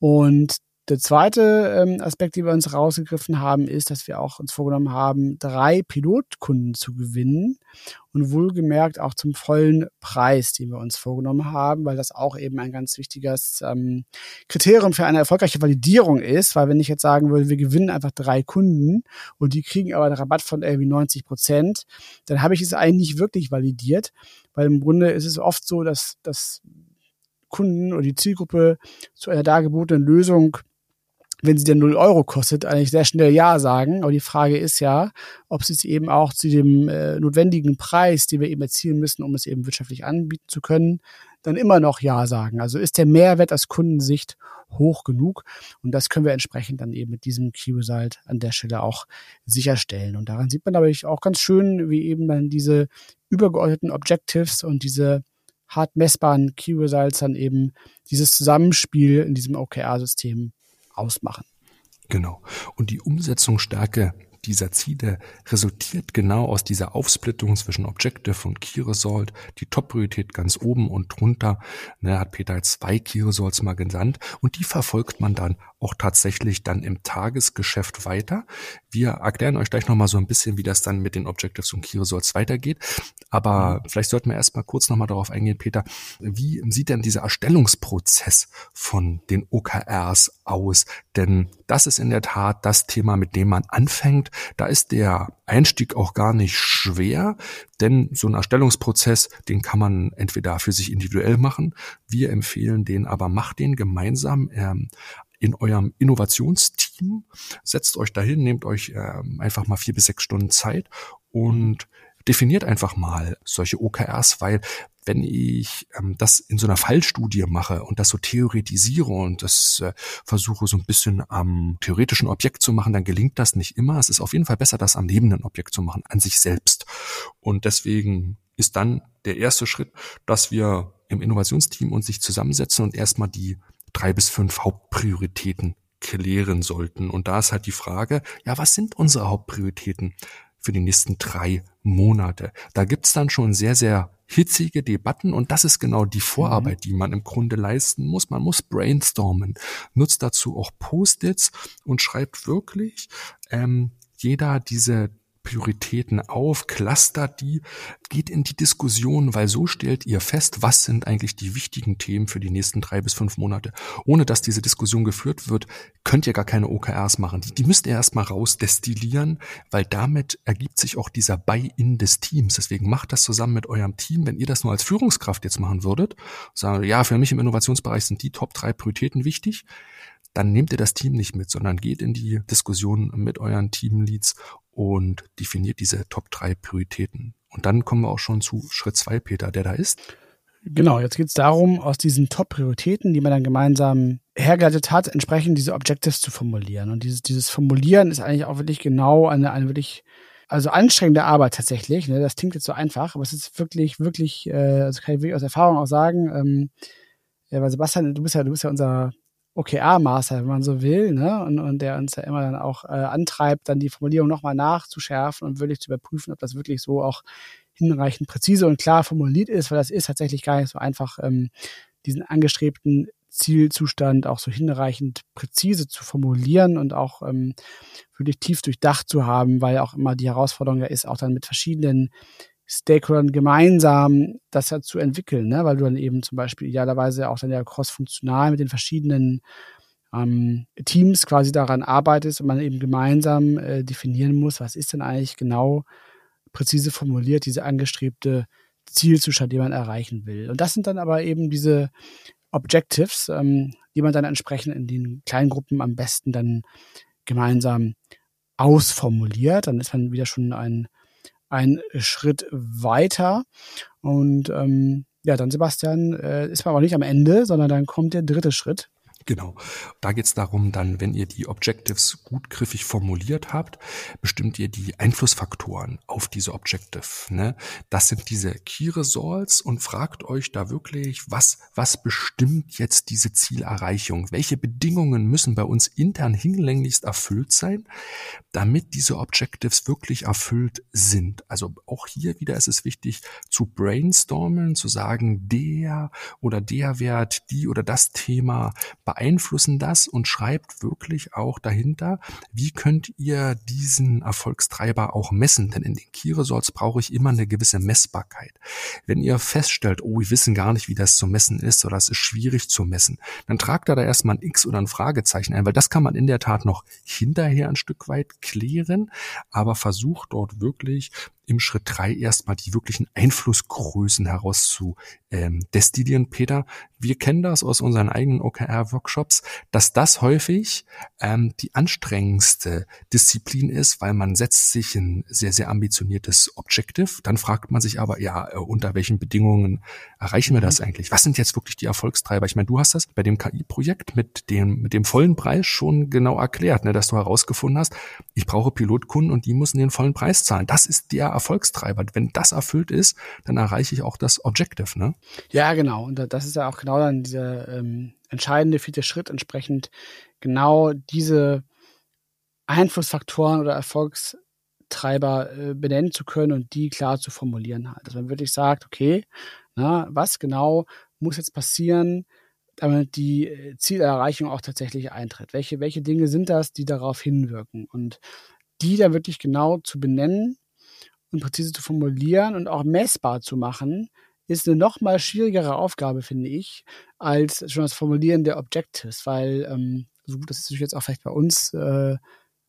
Und der zweite ähm, Aspekt, den wir uns rausgegriffen haben, ist, dass wir auch uns vorgenommen haben, drei Pilotkunden zu gewinnen und wohlgemerkt auch zum vollen Preis, den wir uns vorgenommen haben, weil das auch eben ein ganz wichtiges ähm, Kriterium für eine erfolgreiche Validierung ist, weil wenn ich jetzt sagen würde, wir gewinnen einfach drei Kunden und die kriegen aber einen Rabatt von irgendwie 90 Prozent, dann habe ich es eigentlich nicht wirklich validiert, weil im Grunde ist es oft so, dass, dass Kunden oder die Zielgruppe zu einer dargebotenen Lösung wenn sie denn 0 Euro kostet, eigentlich sehr schnell Ja sagen. Aber die Frage ist ja, ob sie es eben auch zu dem äh, notwendigen Preis, den wir eben erzielen müssen, um es eben wirtschaftlich anbieten zu können, dann immer noch Ja sagen. Also ist der Mehrwert aus Kundensicht hoch genug? Und das können wir entsprechend dann eben mit diesem Key-Result an der Stelle auch sicherstellen. Und daran sieht man aber auch ganz schön, wie eben dann diese übergeordneten Objectives und diese hart messbaren Key Results dann eben dieses Zusammenspiel in diesem OKR-System ausmachen. Genau. Und die Umsetzungsstärke dieser Ziele resultiert genau aus dieser Aufsplittung zwischen Objective und Key Result. Die Top-Priorität ganz oben und drunter, ne, hat Peter zwei Key Results mal genannt und die verfolgt man dann auch tatsächlich dann im Tagesgeschäft weiter. Wir erklären euch gleich nochmal so ein bisschen, wie das dann mit den Objectives und Key Results weitergeht. Aber vielleicht sollten wir erstmal kurz nochmal darauf eingehen, Peter. Wie sieht denn dieser Erstellungsprozess von den OKRs aus? Denn das ist in der Tat das Thema, mit dem man anfängt. Da ist der Einstieg auch gar nicht schwer, denn so ein Erstellungsprozess, den kann man entweder für sich individuell machen. Wir empfehlen den aber, macht den gemeinsam. Ähm, in eurem Innovationsteam. Setzt euch dahin, nehmt euch äh, einfach mal vier bis sechs Stunden Zeit und definiert einfach mal solche OKRs, weil wenn ich ähm, das in so einer Fallstudie mache und das so theoretisiere und das äh, versuche so ein bisschen am theoretischen Objekt zu machen, dann gelingt das nicht immer. Es ist auf jeden Fall besser, das am lebenden Objekt zu machen, an sich selbst. Und deswegen ist dann der erste Schritt, dass wir im Innovationsteam uns sich zusammensetzen und erstmal die drei bis fünf Hauptprioritäten klären sollten. Und da ist halt die Frage, ja, was sind unsere Hauptprioritäten für die nächsten drei Monate? Da gibt's dann schon sehr, sehr hitzige Debatten und das ist genau die Vorarbeit, mhm. die man im Grunde leisten muss. Man muss brainstormen, nutzt dazu auch Post-its und schreibt wirklich ähm, jeder diese Prioritäten auf, clustert die, geht in die Diskussion, weil so stellt ihr fest, was sind eigentlich die wichtigen Themen für die nächsten drei bis fünf Monate. Ohne dass diese Diskussion geführt wird, könnt ihr gar keine OKRs machen. Die, müsst ihr erstmal rausdestillieren, weil damit ergibt sich auch dieser Buy-in des Teams. Deswegen macht das zusammen mit eurem Team. Wenn ihr das nur als Führungskraft jetzt machen würdet, sagen, ja, für mich im Innovationsbereich sind die Top drei Prioritäten wichtig, dann nehmt ihr das Team nicht mit, sondern geht in die Diskussion mit euren Teamleads und definiert diese Top 3 Prioritäten. Und dann kommen wir auch schon zu Schritt 2, Peter, der da ist. Genau, jetzt geht es darum, aus diesen Top-Prioritäten, die man dann gemeinsam hergeleitet hat, entsprechend diese Objectives zu formulieren. Und dieses, dieses Formulieren ist eigentlich auch wirklich genau eine, eine wirklich, also anstrengende Arbeit tatsächlich. Ne? Das klingt jetzt so einfach, aber es ist wirklich, wirklich, äh, also kann ich wirklich aus Erfahrung auch sagen, ähm, ja, weil Sebastian, du bist ja, du bist ja unser OKR-Master, wenn man so will, ne? Und, und der uns ja immer dann auch äh, antreibt, dann die Formulierung nochmal nachzuschärfen und wirklich zu überprüfen, ob das wirklich so auch hinreichend präzise und klar formuliert ist, weil das ist tatsächlich gar nicht so einfach, ähm, diesen angestrebten Zielzustand auch so hinreichend präzise zu formulieren und auch ähm, wirklich tief durchdacht zu haben, weil auch immer die Herausforderung ja ist, auch dann mit verschiedenen Stakeholdern gemeinsam das ja zu entwickeln, ne? weil du dann eben zum Beispiel idealerweise auch dann ja cross-funktional mit den verschiedenen ähm, Teams quasi daran arbeitest und man eben gemeinsam äh, definieren muss, was ist denn eigentlich genau präzise formuliert, diese angestrebte Zielzustand, den man erreichen will. Und das sind dann aber eben diese Objectives, ähm, die man dann entsprechend in den kleinen Gruppen am besten dann gemeinsam ausformuliert. Dann ist man wieder schon ein ein Schritt weiter. Und ähm, ja, dann Sebastian, äh, ist man aber nicht am Ende, sondern dann kommt der dritte Schritt. Genau. Da geht es darum, dann, wenn ihr die Objectives gut griffig formuliert habt, bestimmt ihr die Einflussfaktoren auf diese Objective. Ne? Das sind diese Key Results und fragt euch da wirklich, was, was bestimmt jetzt diese Zielerreichung? Welche Bedingungen müssen bei uns intern hinlänglichst erfüllt sein, damit diese Objectives wirklich erfüllt sind? Also auch hier wieder ist es wichtig zu brainstormen, zu sagen, der oder der Wert, die oder das Thema beeinflussen das und schreibt wirklich auch dahinter, wie könnt ihr diesen Erfolgstreiber auch messen? Denn in den Key brauche ich immer eine gewisse Messbarkeit. Wenn ihr feststellt, oh, wir wissen gar nicht, wie das zu messen ist oder es ist schwierig zu messen, dann tragt da da erstmal ein X oder ein Fragezeichen ein, weil das kann man in der Tat noch hinterher ein Stück weit klären, aber versucht dort wirklich im Schritt drei erstmal die wirklichen Einflussgrößen heraus zu ähm, destillieren. Peter, wir kennen das aus unseren eigenen OKR-Workshops, dass das häufig ähm, die anstrengendste Disziplin ist, weil man setzt sich ein sehr, sehr ambitioniertes Objective. Dann fragt man sich aber, ja, äh, unter welchen Bedingungen erreichen wir das mhm. eigentlich? Was sind jetzt wirklich die Erfolgstreiber? Ich meine, du hast das bei dem KI-Projekt mit dem, mit dem vollen Preis schon genau erklärt, ne, dass du herausgefunden hast, ich brauche Pilotkunden und die müssen den vollen Preis zahlen. Das ist der Erfolgstreiber. Wenn das erfüllt ist, dann erreiche ich auch das Objective, ne? Ja, genau. Und das ist ja auch genau dann dieser ähm, entscheidende vierte Schritt, entsprechend genau diese Einflussfaktoren oder Erfolgstreiber äh, benennen zu können und die klar zu formulieren halt. Dass man wirklich sagt, okay, na, was genau muss jetzt passieren, damit die äh, Zielerreichung auch tatsächlich eintritt? Welche, welche Dinge sind das, die darauf hinwirken? Und die dann wirklich genau zu benennen und präzise zu formulieren und auch messbar zu machen, ist eine noch mal schwierigere Aufgabe, finde ich, als schon das Formulieren der Objectives, weil ähm, so gut das ist jetzt auch vielleicht bei uns äh,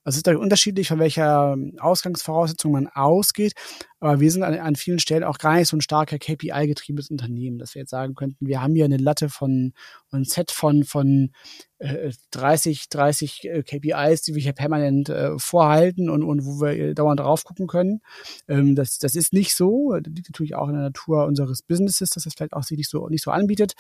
Also es ist da unterschiedlich, von welcher Ausgangsvoraussetzung man ausgeht. Aber wir sind an, an vielen Stellen auch gar nicht so ein starker KPI-getriebenes Unternehmen, dass wir jetzt sagen könnten, wir haben hier eine Latte von, ein Set von, von äh, 30, 30 äh, KPIs, die wir hier permanent äh, vorhalten und, und wo wir dauernd drauf gucken können. Ähm, das, das ist nicht so. Das liegt natürlich auch in der Natur unseres Businesses, dass das vielleicht auch sich nicht so, nicht so anbietet.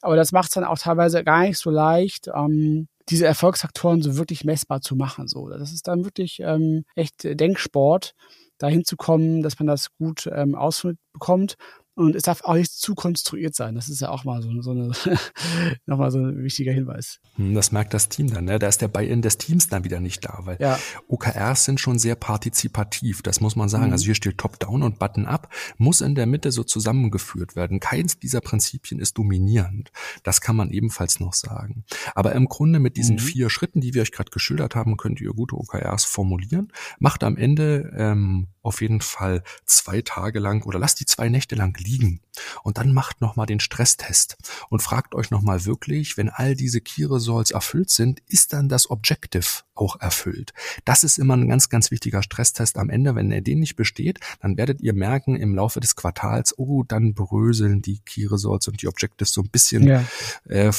Aber das macht es dann auch teilweise gar nicht so leicht, ähm, diese Erfolgsfaktoren so wirklich messbar zu machen. So, das ist dann wirklich ähm, echt Denksport, dahin zu kommen, dass man das gut ähm, ausbekommt und es darf auch nicht zu konstruiert sein. Das ist ja auch mal so, so eine, nochmal so ein wichtiger Hinweis. Hm, das merkt das Team dann, ne? Da ist der Buy-in des Teams dann wieder nicht da, weil ja. OKRs sind schon sehr partizipativ, das muss man sagen. Mhm. Also hier steht Top-Down und Button-Up, muss in der Mitte so zusammengeführt werden. Keins dieser Prinzipien ist dominierend. Das kann man ebenfalls noch sagen. Aber im Grunde mit diesen mhm. vier Schritten, die wir euch gerade geschildert haben, könnt ihr gute OKRs formulieren. Macht am Ende ähm, auf jeden Fall zwei Tage lang oder lasst die zwei Nächte lang liegen und dann macht nochmal den Stresstest und fragt euch nochmal wirklich, wenn all diese Key Results erfüllt sind, ist dann das Objective auch erfüllt? Das ist immer ein ganz, ganz wichtiger Stresstest am Ende. Wenn er den nicht besteht, dann werdet ihr merken im Laufe des Quartals, oh, dann bröseln die Key Results und die Objectives so ein bisschen ja. äh,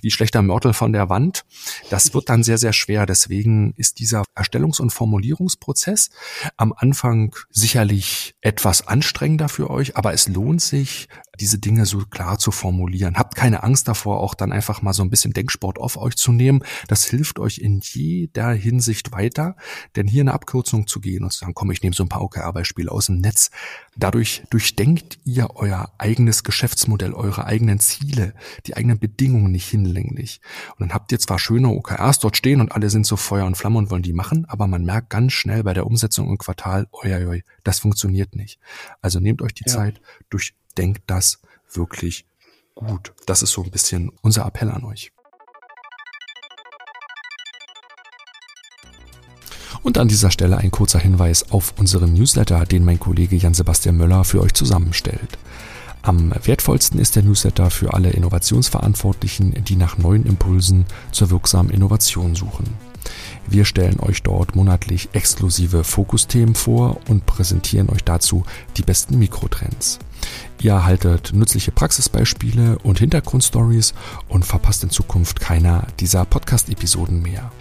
wie schlechter Mörtel von der Wand. Das wird dann sehr, sehr schwer. Deswegen ist dieser Erstellungs- und Formulierungsprozess am Anfang sicherlich etwas anstrengender für euch, aber es lohnt sich, ich diese Dinge so klar zu formulieren. Habt keine Angst davor, auch dann einfach mal so ein bisschen Denksport auf euch zu nehmen. Das hilft euch in jeder Hinsicht weiter, denn hier eine Abkürzung zu gehen und zu sagen, komm, ich nehme so ein paar OKR-Beispiele aus dem Netz. Dadurch durchdenkt ihr euer eigenes Geschäftsmodell, eure eigenen Ziele, die eigenen Bedingungen nicht hinlänglich. Und dann habt ihr zwar schöne OKRs dort stehen und alle sind so Feuer und Flamme und wollen die machen, aber man merkt ganz schnell bei der Umsetzung im Quartal, oi, oi, oi das funktioniert nicht. Also nehmt euch die ja. Zeit, durch denkt das wirklich gut. Das ist so ein bisschen unser Appell an euch. Und an dieser Stelle ein kurzer Hinweis auf unseren Newsletter, den mein Kollege Jan-Sebastian Möller für euch zusammenstellt. Am wertvollsten ist der Newsletter für alle Innovationsverantwortlichen, die nach neuen Impulsen zur wirksamen Innovation suchen. Wir stellen euch dort monatlich exklusive Fokusthemen vor und präsentieren euch dazu die besten Mikrotrends. Ihr erhaltet nützliche Praxisbeispiele und Hintergrundstories und verpasst in Zukunft keiner dieser Podcast-Episoden mehr.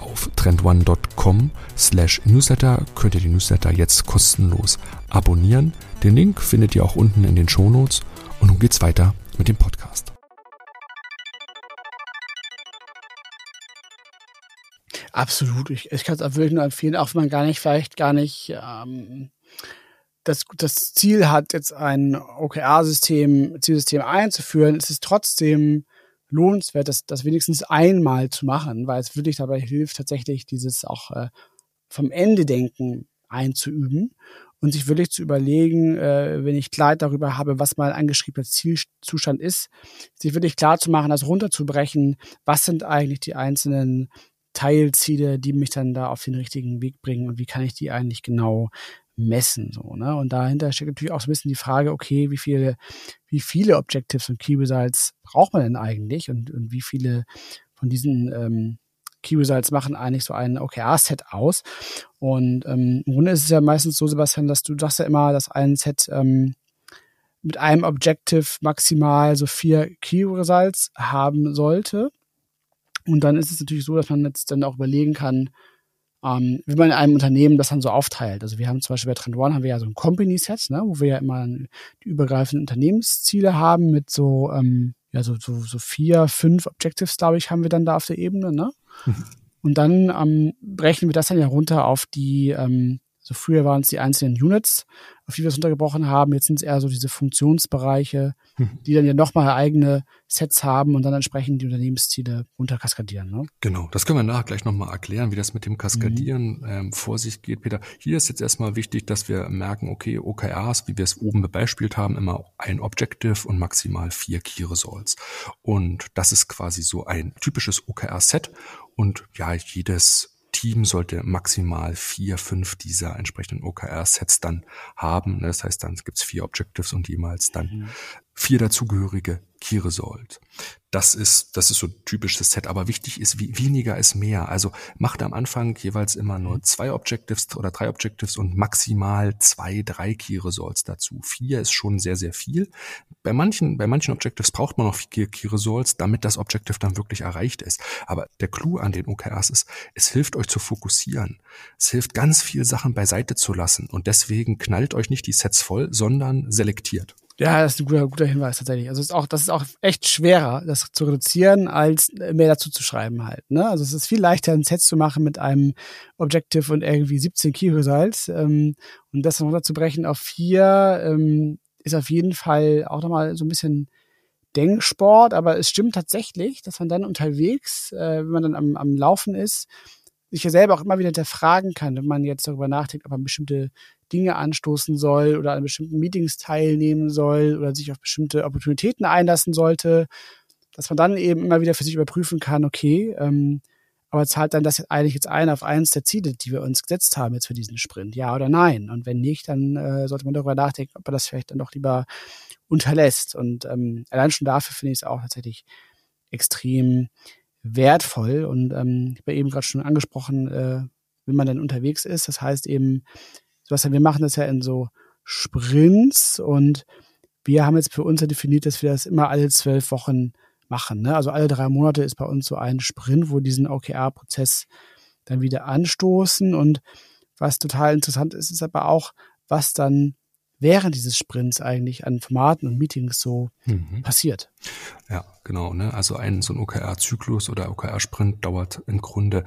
Auf trendone.com slash newsletter könnt ihr die Newsletter jetzt kostenlos abonnieren. Den Link findet ihr auch unten in den Shownotes und nun geht's weiter mit dem Podcast. Absolut. Ich, ich kann es wirklich nur empfehlen, auch wenn man gar nicht, vielleicht gar nicht ähm, das, das Ziel hat, jetzt ein OKR-System, Zielsystem einzuführen, ist es trotzdem lohnenswert, das, das wenigstens einmal zu machen, weil es wirklich dabei hilft, tatsächlich dieses auch äh, vom Ende denken einzuüben und sich wirklich zu überlegen, äh, wenn ich Klarheit darüber habe, was mein angeschriebener Zielzustand ist, sich wirklich klar zu machen, das runterzubrechen, was sind eigentlich die einzelnen Teilziele, die mich dann da auf den richtigen Weg bringen und wie kann ich die eigentlich genau messen, so, ne? Und dahinter steckt natürlich auch so ein bisschen die Frage, okay, wie viele, wie viele Objectives und Key Results braucht man denn eigentlich und, und wie viele von diesen ähm, Key Results machen eigentlich so ein OKR-Set aus. Und ähm, im Grunde ist es ja meistens so, Sebastian, dass du sagst ja immer, dass ein Set ähm, mit einem Objective maximal so vier Key Results haben sollte. Und dann ist es natürlich so, dass man jetzt dann auch überlegen kann, ähm, wie man in einem Unternehmen das dann so aufteilt. Also wir haben zum Beispiel bei Trend One haben wir ja so ein Company-Set, ne, wo wir ja immer die übergreifenden Unternehmensziele haben mit so, ähm, ja, so, so, so vier, fünf Objectives, glaube ich, haben wir dann da auf der Ebene, ne? Mhm. Und dann ähm, brechen wir das dann ja runter auf die ähm, so früher waren es die einzelnen Units, auf die wir es untergebrochen haben. Jetzt sind es eher so diese Funktionsbereiche, mhm. die dann ja nochmal eigene Sets haben und dann entsprechend die Unternehmensziele runterkaskadieren. Ne? Genau, das können wir nachher gleich nochmal erklären, wie das mit dem Kaskadieren mhm. ähm, vor sich geht, Peter. Hier ist jetzt erstmal wichtig, dass wir merken, okay, OKRs, wie wir es oben bebeispielt haben, immer ein Objective und maximal vier Key Results. Und das ist quasi so ein typisches OKR-Set. Und ja, jedes Team sollte maximal vier, fünf dieser entsprechenden OKR-Sets dann haben. Das heißt, dann gibt's vier Objectives und jemals dann mhm. Vier dazugehörige Key Result. Das ist, das ist so ein typisches Set, aber wichtig ist, wie, weniger ist mehr. Also macht am Anfang jeweils immer nur zwei Objectives oder drei Objectives und maximal zwei, drei Key Results dazu. Vier ist schon sehr, sehr viel. Bei manchen, bei manchen Objectives braucht man noch vier Key Results, damit das Objective dann wirklich erreicht ist. Aber der Clou an den OKRs ist, es hilft euch zu fokussieren. Es hilft ganz viel Sachen beiseite zu lassen und deswegen knallt euch nicht die Sets voll, sondern selektiert. Ja, das ist ein guter, guter Hinweis tatsächlich. Also ist auch, das ist auch echt schwerer, das zu reduzieren, als mehr dazu zu schreiben halt. Ne? Also es ist viel leichter, ein Set zu machen mit einem Objective und irgendwie 17 Key Results. Ähm, und das runterzubrechen auf vier ähm, ist auf jeden Fall auch nochmal so ein bisschen Denksport, aber es stimmt tatsächlich, dass man dann unterwegs, äh, wenn man dann am, am Laufen ist, sich ja selber auch immer wieder hinterfragen kann, wenn man jetzt darüber nachdenkt, ob man bestimmte Dinge anstoßen soll oder an bestimmten Meetings teilnehmen soll oder sich auf bestimmte Opportunitäten einlassen sollte, dass man dann eben immer wieder für sich überprüfen kann, okay, ähm, aber zahlt dann das eigentlich jetzt ein auf eins der Ziele, die wir uns gesetzt haben jetzt für diesen Sprint, ja oder nein? Und wenn nicht, dann äh, sollte man darüber nachdenken, ob man das vielleicht dann doch lieber unterlässt. Und ähm, allein schon dafür finde ich es auch tatsächlich extrem wertvoll. Und ähm, ich habe eben gerade schon angesprochen, äh, wenn man dann unterwegs ist, das heißt eben, Sebastian, wir machen das ja in so Sprints und wir haben jetzt für uns ja definiert, dass wir das immer alle zwölf Wochen machen. Ne? Also alle drei Monate ist bei uns so ein Sprint, wo diesen OKR-Prozess dann wieder anstoßen. Und was total interessant ist, ist aber auch, was dann während dieses Sprints eigentlich an Formaten und Meetings so mhm. passiert. Ja, genau. Ne? Also ein so ein OKR-Zyklus oder OKR-Sprint dauert im Grunde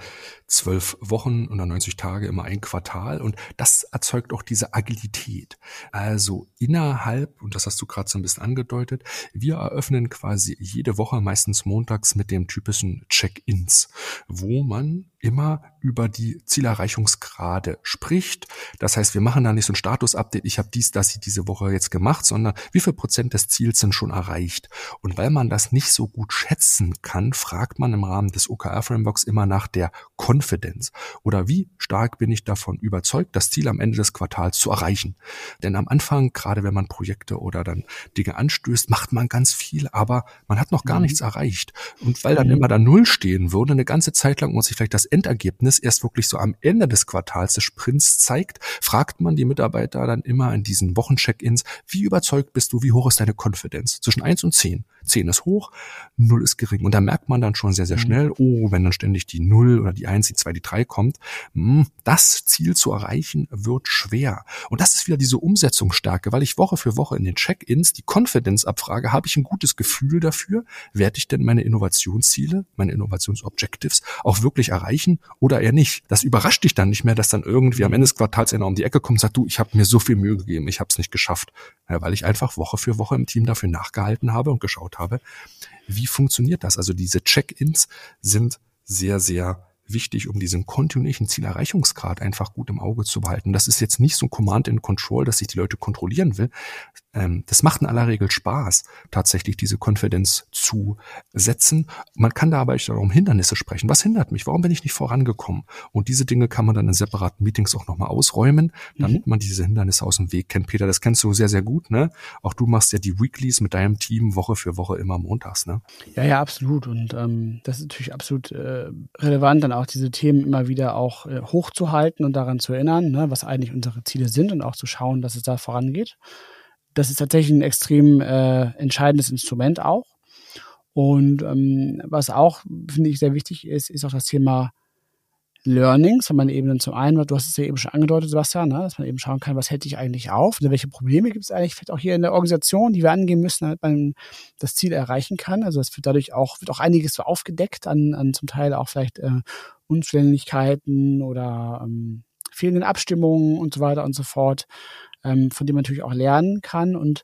zwölf Wochen oder 90 Tage, immer ein Quartal. Und das erzeugt auch diese Agilität. Also innerhalb, und das hast du gerade so ein bisschen angedeutet, wir eröffnen quasi jede Woche, meistens montags, mit dem typischen Check-ins, wo man immer über die Zielerreichungsgrade spricht. Das heißt, wir machen da nicht so ein Status-Update, ich habe dies, das diese Woche jetzt gemacht, sondern wie viel Prozent des Ziels sind schon erreicht. Und weil man das nicht so gut schätzen kann, fragt man im Rahmen des OKR-Frameworks immer nach der Confidence oder wie stark bin ich davon überzeugt, das Ziel am Ende des Quartals zu erreichen. Denn am Anfang, gerade wenn man Projekte oder dann Dinge anstößt, macht man ganz viel, aber man hat noch gar mhm. nichts erreicht. Und weil dann mhm. immer da Null stehen würde, eine ganze Zeit lang muss ich vielleicht das Endergebnis erst wirklich so am Ende des Quartals des Sprints zeigt, fragt man die Mitarbeiter dann immer in diesen Wochencheck-ins, wie überzeugt bist du, wie hoch ist deine Konfidenz? Zwischen eins und zehn. Zehn ist hoch, null ist gering. Und da merkt man dann schon sehr, sehr mhm. schnell, oh, wenn dann ständig die null oder die eins, die zwei, die drei kommt, hm, das Ziel zu erreichen wird schwer. Und das ist wieder diese Umsetzungsstärke, weil ich Woche für Woche in den Check-ins die Confidence abfrage, habe ich ein gutes Gefühl dafür, werde ich denn meine Innovationsziele, meine Innovationsobjectives auch wirklich erreichen oder eher nicht. Das überrascht dich dann nicht mehr, dass dann irgendwie am Ende des Quartals einer um die Ecke kommt und sagt, du, ich habe mir so viel Mühe gegeben, ich habe es nicht geschafft. Ja, weil ich einfach Woche für Woche im Team dafür nachgehalten habe und geschaut habe, wie funktioniert das? Also diese Check-ins sind sehr, sehr wichtig, um diesen kontinuierlichen Zielerreichungsgrad einfach gut im Auge zu behalten. Das ist jetzt nicht so ein Command and Control, dass ich die Leute kontrollieren will. Ähm, das macht in aller Regel Spaß, tatsächlich diese Konfidenz zu setzen. Man kann da aber auch um Hindernisse sprechen. Was hindert mich? Warum bin ich nicht vorangekommen? Und diese Dinge kann man dann in separaten Meetings auch nochmal ausräumen, damit mhm. man diese Hindernisse aus dem Weg kennt. Peter, das kennst du sehr, sehr gut, ne? Auch du machst ja die Weeklies mit deinem Team Woche für Woche immer montags, ne? Ja, ja, absolut. Und ähm, das ist natürlich absolut äh, relevant, dann auch diese Themen immer wieder auch äh, hochzuhalten und daran zu erinnern, ne, was eigentlich unsere Ziele sind und auch zu schauen, dass es da vorangeht. Das ist tatsächlich ein extrem äh, entscheidendes Instrument auch. Und ähm, was auch, finde ich, sehr wichtig ist, ist auch das Thema Learnings, wenn man eben dann zum einen, du hast es ja eben schon angedeutet, Sebastian, ne, dass man eben schauen kann, was hält dich eigentlich auf, welche Probleme gibt es eigentlich vielleicht auch hier in der Organisation, die wir angehen müssen, damit man das Ziel erreichen kann. Also es wird dadurch auch, wird auch einiges so aufgedeckt an, an zum Teil auch vielleicht äh, Unzulänglichkeiten oder ähm, fehlenden Abstimmungen und so weiter und so fort, ähm, von dem man natürlich auch lernen kann. Und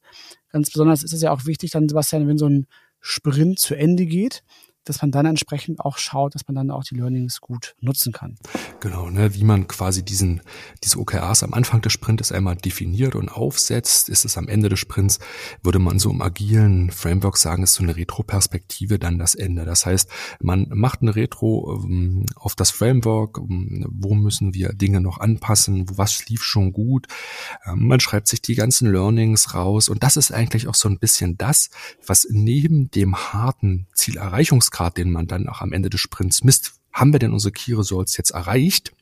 ganz besonders ist es ja auch wichtig, dann, Sebastian, wenn so ein Sprint zu Ende geht, dass man dann entsprechend auch schaut, dass man dann auch die Learnings gut nutzen kann. Genau, ne, wie man quasi diesen, diese OKRs am Anfang des Sprints einmal definiert und aufsetzt, ist es am Ende des Sprints, würde man so im agilen Framework sagen, ist so eine Retro-Perspektive dann das Ende. Das heißt, man macht eine Retro ähm, auf das Framework, ähm, wo müssen wir Dinge noch anpassen, was lief schon gut. Ähm, man schreibt sich die ganzen Learnings raus und das ist eigentlich auch so ein bisschen das, was neben dem harten Zielerreichungsgrad, den man dann auch am Ende des Sprints misst, haben wir denn unsere Key Results jetzt erreicht?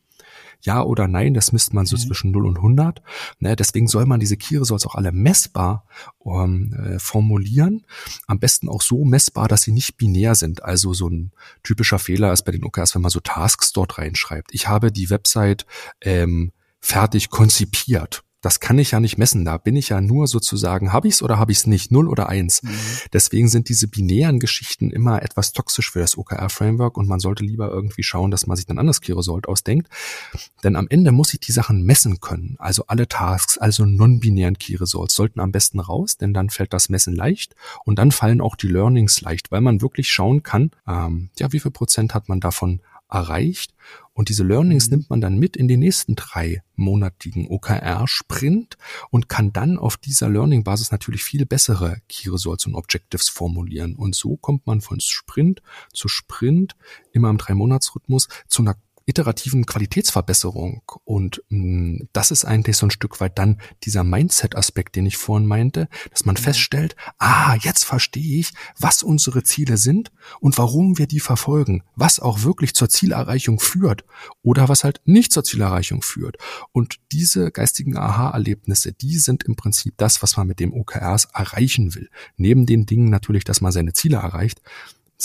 Ja oder nein, das misst man so mhm. zwischen 0 und 100. Ne, deswegen soll man diese Key Results auch alle messbar um, äh, formulieren. Am besten auch so messbar, dass sie nicht binär sind. Also so ein typischer Fehler ist bei den OKRs, wenn man so Tasks dort reinschreibt. Ich habe die Website ähm, fertig konzipiert. Das kann ich ja nicht messen. Da bin ich ja nur sozusagen, habe ich es oder habe ich es nicht, null oder eins. Mhm. Deswegen sind diese binären Geschichten immer etwas toxisch für das OKR-Framework und man sollte lieber irgendwie schauen, dass man sich dann anders Key-Result ausdenkt. Denn am Ende muss ich die Sachen messen können. Also alle Tasks, also non-binären Key-Results sollten am besten raus, denn dann fällt das Messen leicht und dann fallen auch die Learnings leicht, weil man wirklich schauen kann, ähm, ja, wie viel Prozent hat man davon erreicht. Und diese Learnings mhm. nimmt man dann mit in den nächsten drei monatigen OKR-Sprint und kann dann auf dieser Learning-Basis natürlich viel bessere Key Results und Objectives formulieren. Und so kommt man von Sprint zu Sprint immer im Drei-Monats-Rhythmus zu einer iterativen Qualitätsverbesserung. Und mh, mm, das ist eigentlich so ein Stück weit dann dieser Mindset-Aspekt, den ich vorhin meinte, dass man mhm. feststellt, ah, jetzt verstehe ich, was unsere Ziele sind und warum wir die verfolgen, was auch wirklich zur Zielerreichung führt oder was halt nicht zur Zielerreichung führt. Und diese geistigen Aha-Erlebnisse, die sind im Prinzip das, was man mit dem OKRs erreichen will. Neben den Dingen natürlich, dass man seine Ziele erreicht,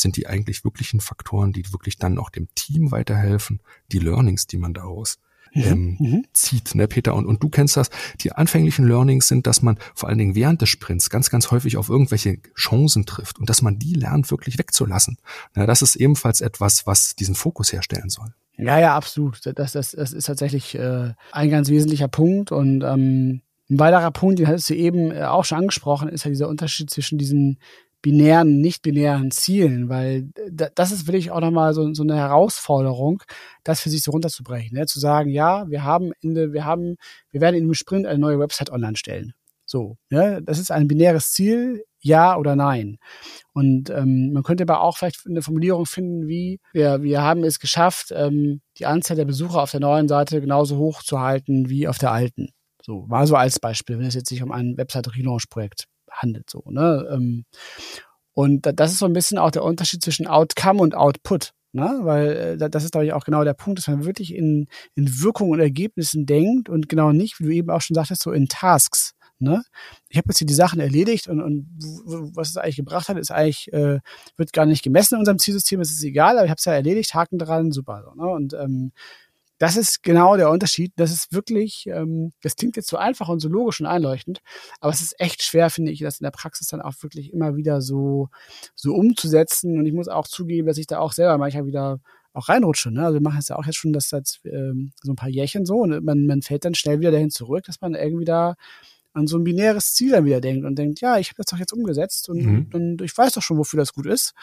sind die eigentlich wirklichen Faktoren, die wirklich dann auch dem Team weiterhelfen, die Learnings, die man daraus mhm, ähm, mhm. zieht, ne, Peter? Und, und du kennst das. Die anfänglichen Learnings sind, dass man vor allen Dingen während des Sprints ganz, ganz häufig auf irgendwelche Chancen trifft und dass man die lernt, wirklich wegzulassen. Na, das ist ebenfalls etwas, was diesen Fokus herstellen soll. Ja, ja, absolut. Das, das, das ist tatsächlich äh, ein ganz wesentlicher Punkt. Und ähm, ein weiterer Punkt, den hattest du eben äh, auch schon angesprochen, ist ja dieser Unterschied zwischen diesen binären, nicht-binären Zielen, weil das ist wirklich auch nochmal so, so eine Herausforderung, das für sich so runterzubrechen, ne? zu sagen, ja, wir haben Ende, wir haben, wir werden in einem Sprint eine neue Website online stellen. So, ne? das ist ein binäres Ziel, ja oder nein. Und ähm, man könnte aber auch vielleicht eine Formulierung finden wie, wir, wir haben es geschafft, ähm, die Anzahl der Besucher auf der neuen Seite genauso hoch zu halten wie auf der alten. So, war so als Beispiel, wenn es jetzt sich um ein Website-Relaunch-Projekt handelt. So, ne? Ähm, und das ist so ein bisschen auch der Unterschied zwischen Outcome und Output. Ne? Weil äh, das ist, glaube ich, auch genau der Punkt, dass man wirklich in, in Wirkung und Ergebnissen denkt und genau nicht, wie du eben auch schon sagtest, so in Tasks. Ne? Ich habe jetzt hier die Sachen erledigt und, und was es eigentlich gebracht hat, ist eigentlich, äh, wird gar nicht gemessen in unserem Zielsystem, es ist egal, aber ich habe es ja erledigt, Haken dran, super. So, ne? Und ähm, das ist genau der Unterschied. Das ist wirklich, ähm, das klingt jetzt so einfach und so logisch und einleuchtend, aber es ist echt schwer, finde ich, das in der Praxis dann auch wirklich immer wieder so, so umzusetzen. Und ich muss auch zugeben, dass ich da auch selber manchmal wieder auch reinrutsche. Ne? Also wir machen es ja auch jetzt schon das seit ähm, so ein paar Jährchen so und man, man fällt dann schnell wieder dahin zurück, dass man irgendwie da an so ein binäres Ziel dann wieder denkt und denkt, ja, ich habe das doch jetzt umgesetzt und, mhm. und ich weiß doch schon, wofür das gut ist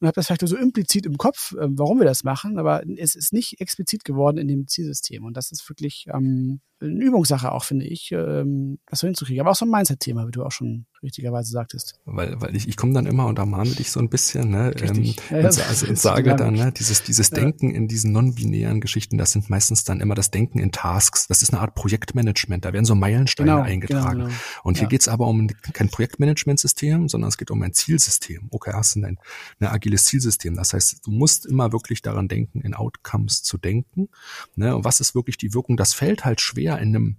und habe das vielleicht nur so implizit im Kopf, äh, warum wir das machen, aber es ist nicht explizit geworden in dem Zielsystem und das ist wirklich ähm, eine Übungssache auch, finde ich, ähm, das so hinzukriegen. Aber auch so ein Mindset-Thema, wie du auch schon richtigerweise sagtest. Weil, weil ich, ich komme dann immer und ermahne dich so ein bisschen, ne? Ähm, ja, und, also, und sage dann, ne, dieses, dieses Denken in diesen non-binären Geschichten, das sind meistens dann immer das Denken in Tasks. Das ist eine Art Projektmanagement. Da werden so Meilensteine genau, eingetragen. Genau, genau. Und hier ja. geht's aber um kein Projektmanagementsystem, sondern es geht um ein Zielsystem. Okay, hast du ein, ein agiles Zielsystem. Das heißt, du musst immer wirklich daran denken, in Outcomes zu denken. Ne? Und was ist wirklich die Wirkung? Das fällt halt schwer in einem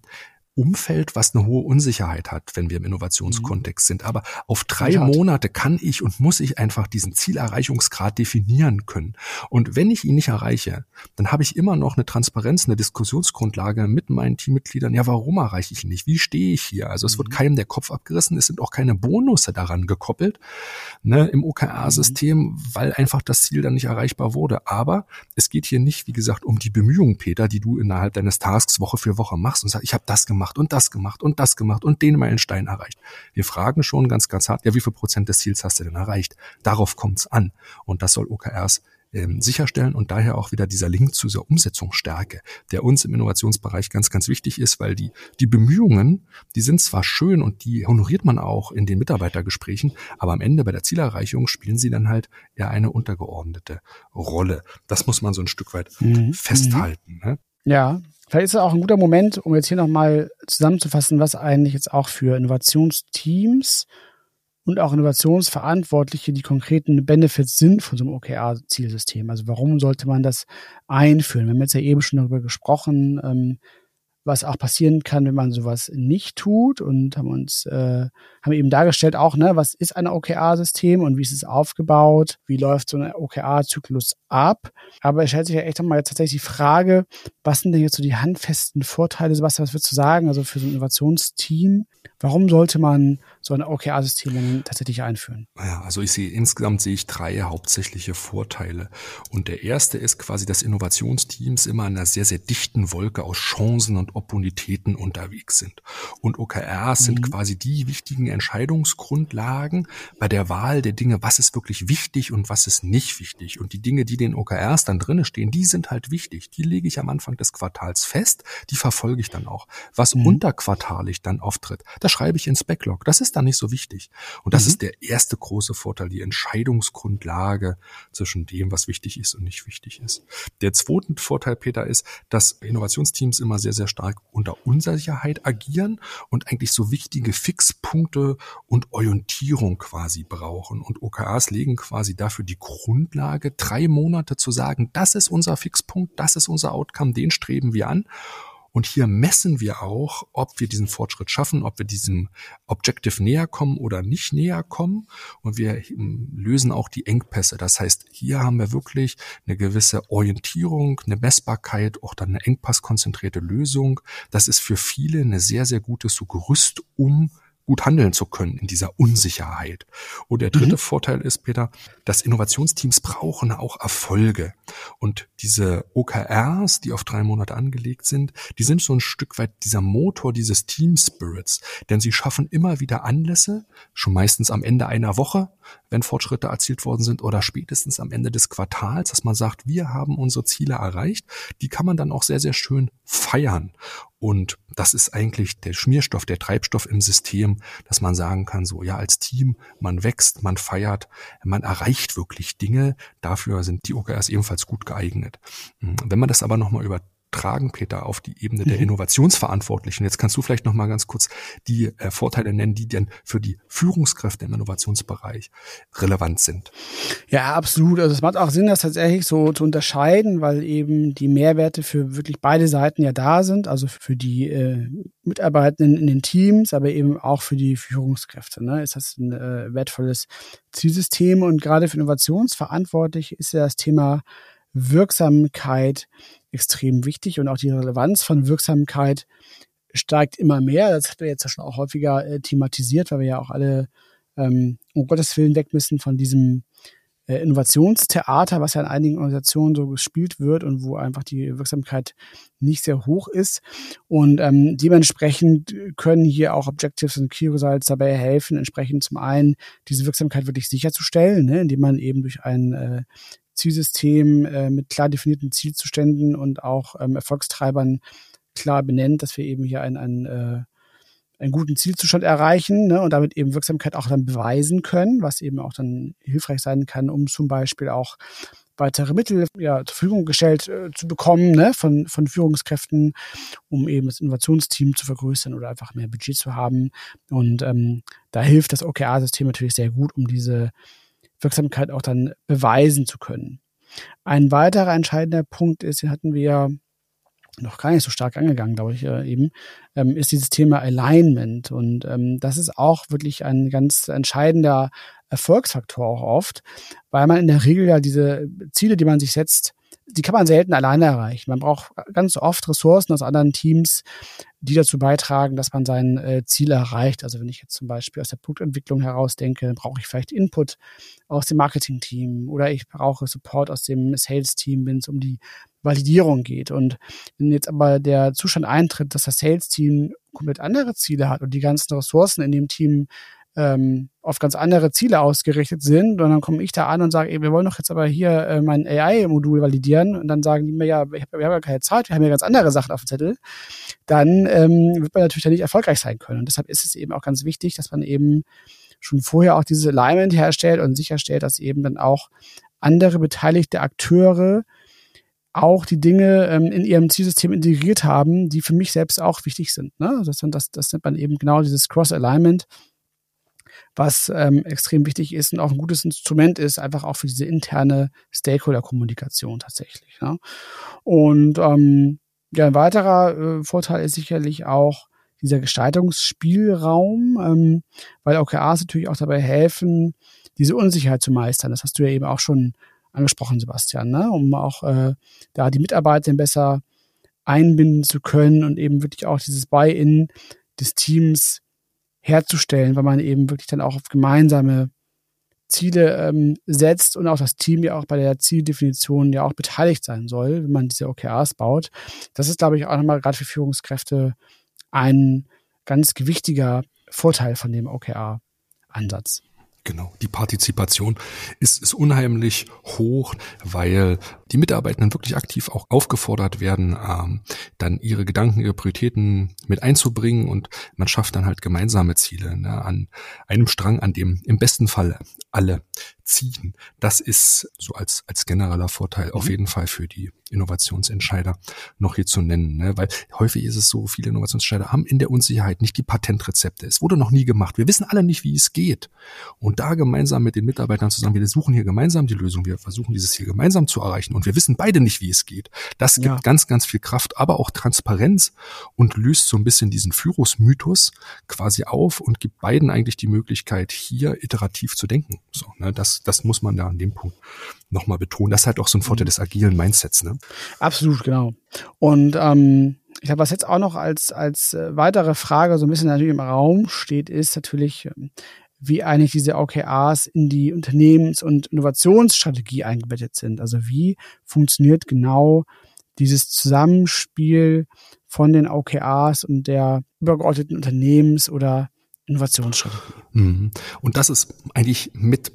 Umfeld, was eine hohe Unsicherheit hat, wenn wir im Innovationskontext sind. Aber auf drei ja, Monate kann ich und muss ich einfach diesen Zielerreichungsgrad definieren können. Und wenn ich ihn nicht erreiche, dann habe ich immer noch eine Transparenz, eine Diskussionsgrundlage mit meinen Teammitgliedern. Ja, warum erreiche ich ihn nicht? Wie stehe ich hier? Also es wird mhm. keinem der Kopf abgerissen. Es sind auch keine Bonusse daran gekoppelt ne, im OKR-System, mhm. weil einfach das Ziel dann nicht erreichbar wurde. Aber es geht hier nicht, wie gesagt, um die Bemühungen, Peter, die du innerhalb deines Tasks Woche für Woche machst und sagst, ich habe das gemacht gemacht und das gemacht und das gemacht und den Meilenstein erreicht. Wir fragen schon ganz, ganz hart, ja, wie viel Prozent des Ziels hast du denn erreicht? Darauf kommt's an. Und das soll OKRs ähm, sicherstellen und daher auch wieder dieser Link zu dieser Umsetzungsstärke, der uns im Innovationsbereich ganz, ganz wichtig ist, weil die, die Bemühungen, die sind zwar schön und die honoriert man auch in den Mitarbeitergesprächen, aber am Ende bei der Zielerreichung spielen sie dann halt eher eine untergeordnete Rolle. Das muss man so ein Stück weit mhm. festhalten. Ne? Ja, Vielleicht ist es auch ein guter Moment, um jetzt hier nochmal zusammenzufassen, was eigentlich jetzt auch für Innovationsteams und auch Innovationsverantwortliche die konkreten Benefits sind von so einem OKR-Zielsystem. Also warum sollte man das einführen? Wir haben jetzt ja eben schon darüber gesprochen, ähm, was auch passieren kann, wenn man sowas nicht tut und haben uns äh, haben eben dargestellt auch, ne, was ist ein OKR-System und wie ist es aufgebaut, wie läuft so ein OKR-Zyklus ab. Aber es stellt sich ja echt nochmal tatsächlich die Frage, was sind denn jetzt so die handfesten Vorteile, Sebastian, was würdest du sagen, also für so ein Innovationsteam, warum sollte man so ein OKR-System tatsächlich einführen? Ja, also ich sehe insgesamt sehe ich drei hauptsächliche Vorteile. Und der erste ist quasi, dass Innovationsteams immer in einer sehr, sehr dichten Wolke aus Chancen und Opportunitäten unterwegs sind. Und OKRs mhm. sind quasi die wichtigen Entscheidungsgrundlagen bei der Wahl der Dinge, was ist wirklich wichtig und was ist nicht wichtig. Und die Dinge, die den OKRs dann drinnen stehen, die sind halt wichtig. Die lege ich am Anfang des Quartals fest, die verfolge ich dann auch. Was mhm. unterquartalig dann auftritt, das schreibe ich ins Backlog. Das ist ist dann nicht so wichtig. Und das mhm. ist der erste große Vorteil, die Entscheidungsgrundlage zwischen dem, was wichtig ist und nicht wichtig ist. Der zweite Vorteil, Peter, ist, dass Innovationsteams immer sehr, sehr stark unter Unsicherheit agieren und eigentlich so wichtige Fixpunkte und Orientierung quasi brauchen. Und OKRs legen quasi dafür die Grundlage, drei Monate zu sagen, das ist unser Fixpunkt, das ist unser Outcome, den streben wir an. Und hier messen wir auch, ob wir diesen Fortschritt schaffen, ob wir diesem Objective näher kommen oder nicht näher kommen. Und wir hm, lösen auch die Engpässe. Das heißt, hier haben wir wirklich eine gewisse Orientierung, eine Messbarkeit, auch dann eine engpasskonzentrierte Lösung. Das ist für viele eine sehr, sehr gutes so Gerüst, um gut handeln zu können in dieser Unsicherheit. Und der dritte mhm. Vorteil ist, Peter, dass Innovationsteams brauchen auch Erfolge. Und diese OKRs, die auf drei Monate angelegt sind, die sind so ein Stück weit dieser Motor dieses Team Spirits. Denn sie schaffen immer wieder Anlässe, schon meistens am Ende einer Woche, wenn Fortschritte erzielt worden sind oder spätestens am Ende des Quartals, dass man sagt, wir haben unsere Ziele erreicht. Die kann man dann auch sehr, sehr schön feiern. Und das ist eigentlich der Schmierstoff, der Treibstoff im System, dass man sagen kann, so ja, als Team, man wächst, man feiert, man erreicht wirklich Dinge. Dafür sind die OKRs ebenfalls gut geeignet. Wenn man das aber nochmal über tragen, Peter, auf die Ebene der mhm. Innovationsverantwortlichen. Jetzt kannst du vielleicht noch mal ganz kurz die äh, Vorteile nennen, die denn für die Führungskräfte im Innovationsbereich relevant sind. Ja, absolut. Also es macht auch Sinn, das tatsächlich so zu unterscheiden, weil eben die Mehrwerte für wirklich beide Seiten ja da sind, also für die äh, Mitarbeitenden in den Teams, aber eben auch für die Führungskräfte. Ne? Ist das ein äh, wertvolles Zielsystem und gerade für Innovationsverantwortlich ist ja das Thema Wirksamkeit extrem wichtig und auch die Relevanz von Wirksamkeit steigt immer mehr. Das hat wir jetzt ja schon auch häufiger äh, thematisiert, weil wir ja auch alle ähm, um Gottes Willen weg müssen von diesem äh, Innovationstheater, was ja in einigen Organisationen so gespielt wird und wo einfach die Wirksamkeit nicht sehr hoch ist. Und ähm, dementsprechend können hier auch Objectives und Key Results dabei helfen, entsprechend zum einen diese Wirksamkeit wirklich sicherzustellen, ne, indem man eben durch ein äh, Zielsystem äh, mit klar definierten Zielzuständen und auch ähm, Erfolgstreibern klar benennt, dass wir eben hier einen, einen, äh, einen guten Zielzustand erreichen ne, und damit eben Wirksamkeit auch dann beweisen können, was eben auch dann hilfreich sein kann, um zum Beispiel auch weitere Mittel ja, zur Verfügung gestellt äh, zu bekommen ne, von, von Führungskräften, um eben das Innovationsteam zu vergrößern oder einfach mehr Budget zu haben. Und ähm, da hilft das OKR-System natürlich sehr gut, um diese Wirksamkeit auch dann beweisen zu können. Ein weiterer entscheidender Punkt ist, den hatten wir noch gar nicht so stark angegangen, glaube ich, äh, eben, ähm, ist dieses Thema Alignment. Und ähm, das ist auch wirklich ein ganz entscheidender Erfolgsfaktor auch oft, weil man in der Regel ja diese Ziele, die man sich setzt, die kann man selten alleine erreichen. Man braucht ganz oft Ressourcen aus anderen Teams, die dazu beitragen, dass man sein äh, Ziel erreicht. Also wenn ich jetzt zum Beispiel aus der Produktentwicklung heraus denke, brauche ich vielleicht Input aus dem Marketing-Team oder ich brauche Support aus dem Sales-Team, wenn es um die Validierung geht. Und wenn jetzt aber der Zustand eintritt, dass das Sales-Team komplett andere Ziele hat und die ganzen Ressourcen in dem Team ähm, auf ganz andere Ziele ausgerichtet sind. Und dann komme ich da an und sage, ey, wir wollen doch jetzt aber hier äh, mein AI-Modul validieren. Und dann sagen die mir, ja, wir haben ja keine Zeit, wir haben ja ganz andere Sachen auf dem Zettel. Dann ähm, wird man natürlich da nicht erfolgreich sein können. Und deshalb ist es eben auch ganz wichtig, dass man eben schon vorher auch dieses Alignment herstellt und sicherstellt, dass eben dann auch andere beteiligte Akteure auch die Dinge ähm, in ihrem Zielsystem integriert haben, die für mich selbst auch wichtig sind. Ne? Das, das, das nennt man eben genau dieses Cross-Alignment was ähm, extrem wichtig ist und auch ein gutes Instrument ist, einfach auch für diese interne Stakeholder-Kommunikation tatsächlich. Ne? Und ähm, ja, ein weiterer äh, Vorteil ist sicherlich auch dieser Gestaltungsspielraum, ähm, weil OKRs natürlich auch dabei helfen, diese Unsicherheit zu meistern. Das hast du ja eben auch schon angesprochen, Sebastian, ne? um auch äh, da die Mitarbeiter besser einbinden zu können und eben wirklich auch dieses Buy-in des Teams herzustellen, weil man eben wirklich dann auch auf gemeinsame Ziele ähm, setzt und auch das Team ja auch bei der Zieldefinition ja auch beteiligt sein soll, wenn man diese OKRs baut. Das ist, glaube ich, auch nochmal gerade für Führungskräfte ein ganz gewichtiger Vorteil von dem OKR-Ansatz. Genau, die Partizipation ist, ist unheimlich hoch, weil die Mitarbeitenden wirklich aktiv auch aufgefordert werden, ähm, dann ihre Gedanken, ihre Prioritäten mit einzubringen und man schafft dann halt gemeinsame Ziele ne, an einem Strang, an dem im besten Fall alle ziehen. Das ist so als, als genereller Vorteil mhm. auf jeden Fall für die Innovationsentscheider noch hier zu nennen. Ne? Weil häufig ist es so, viele Innovationsentscheider haben in der Unsicherheit nicht die Patentrezepte. Es wurde noch nie gemacht. Wir wissen alle nicht, wie es geht. Und da gemeinsam mit den Mitarbeitern zusammen, wir suchen hier gemeinsam die Lösung, wir versuchen dieses Ziel gemeinsam zu erreichen und wir wissen beide nicht, wie es geht. Das gibt ja. ganz, ganz viel Kraft, aber auch Transparenz und löst so ein bisschen diesen Führungsmythos quasi auf und gibt beiden eigentlich die Möglichkeit, hier iterativ zu denken. So, ne? das das, muss man da an dem Punkt nochmal betonen. Das ist halt auch so ein Vorteil mhm. des agilen Mindsets. Ne? Absolut, genau. Und ähm, ich glaube, was jetzt auch noch als, als äh, weitere Frage so ein bisschen natürlich im Raum steht, ist natürlich, ähm, wie eigentlich diese OKRs in die Unternehmens- und Innovationsstrategie eingebettet sind. Also wie funktioniert genau dieses Zusammenspiel von den OKRs und der übergeordneten Unternehmens- oder Innovationsstrategie. Mhm. Und das ist eigentlich mit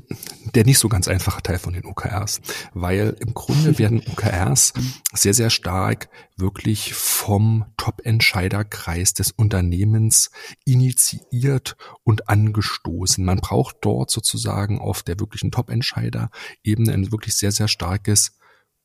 der nicht so ganz einfache Teil von den OKRs, weil im Grunde werden OKRs sehr, sehr stark wirklich vom Top-Entscheiderkreis des Unternehmens initiiert und angestoßen. Man braucht dort sozusagen auf der wirklichen Top-Entscheider-Ebene ein wirklich sehr, sehr starkes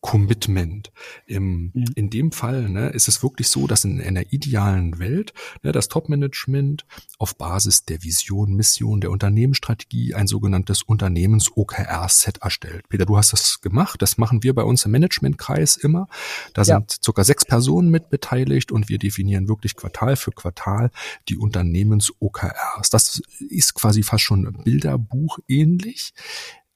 Commitment. Im, mhm. In dem Fall ne, ist es wirklich so, dass in einer idealen Welt ne, das Top-Management auf Basis der Vision, Mission, der Unternehmensstrategie ein sogenanntes Unternehmens-OKR-Set erstellt. Peter, du hast das gemacht. Das machen wir bei uns im Managementkreis immer. Da ja. sind circa sechs Personen mit beteiligt und wir definieren wirklich Quartal für Quartal die Unternehmens-OKRs. Das ist quasi fast schon Bilderbuch ähnlich.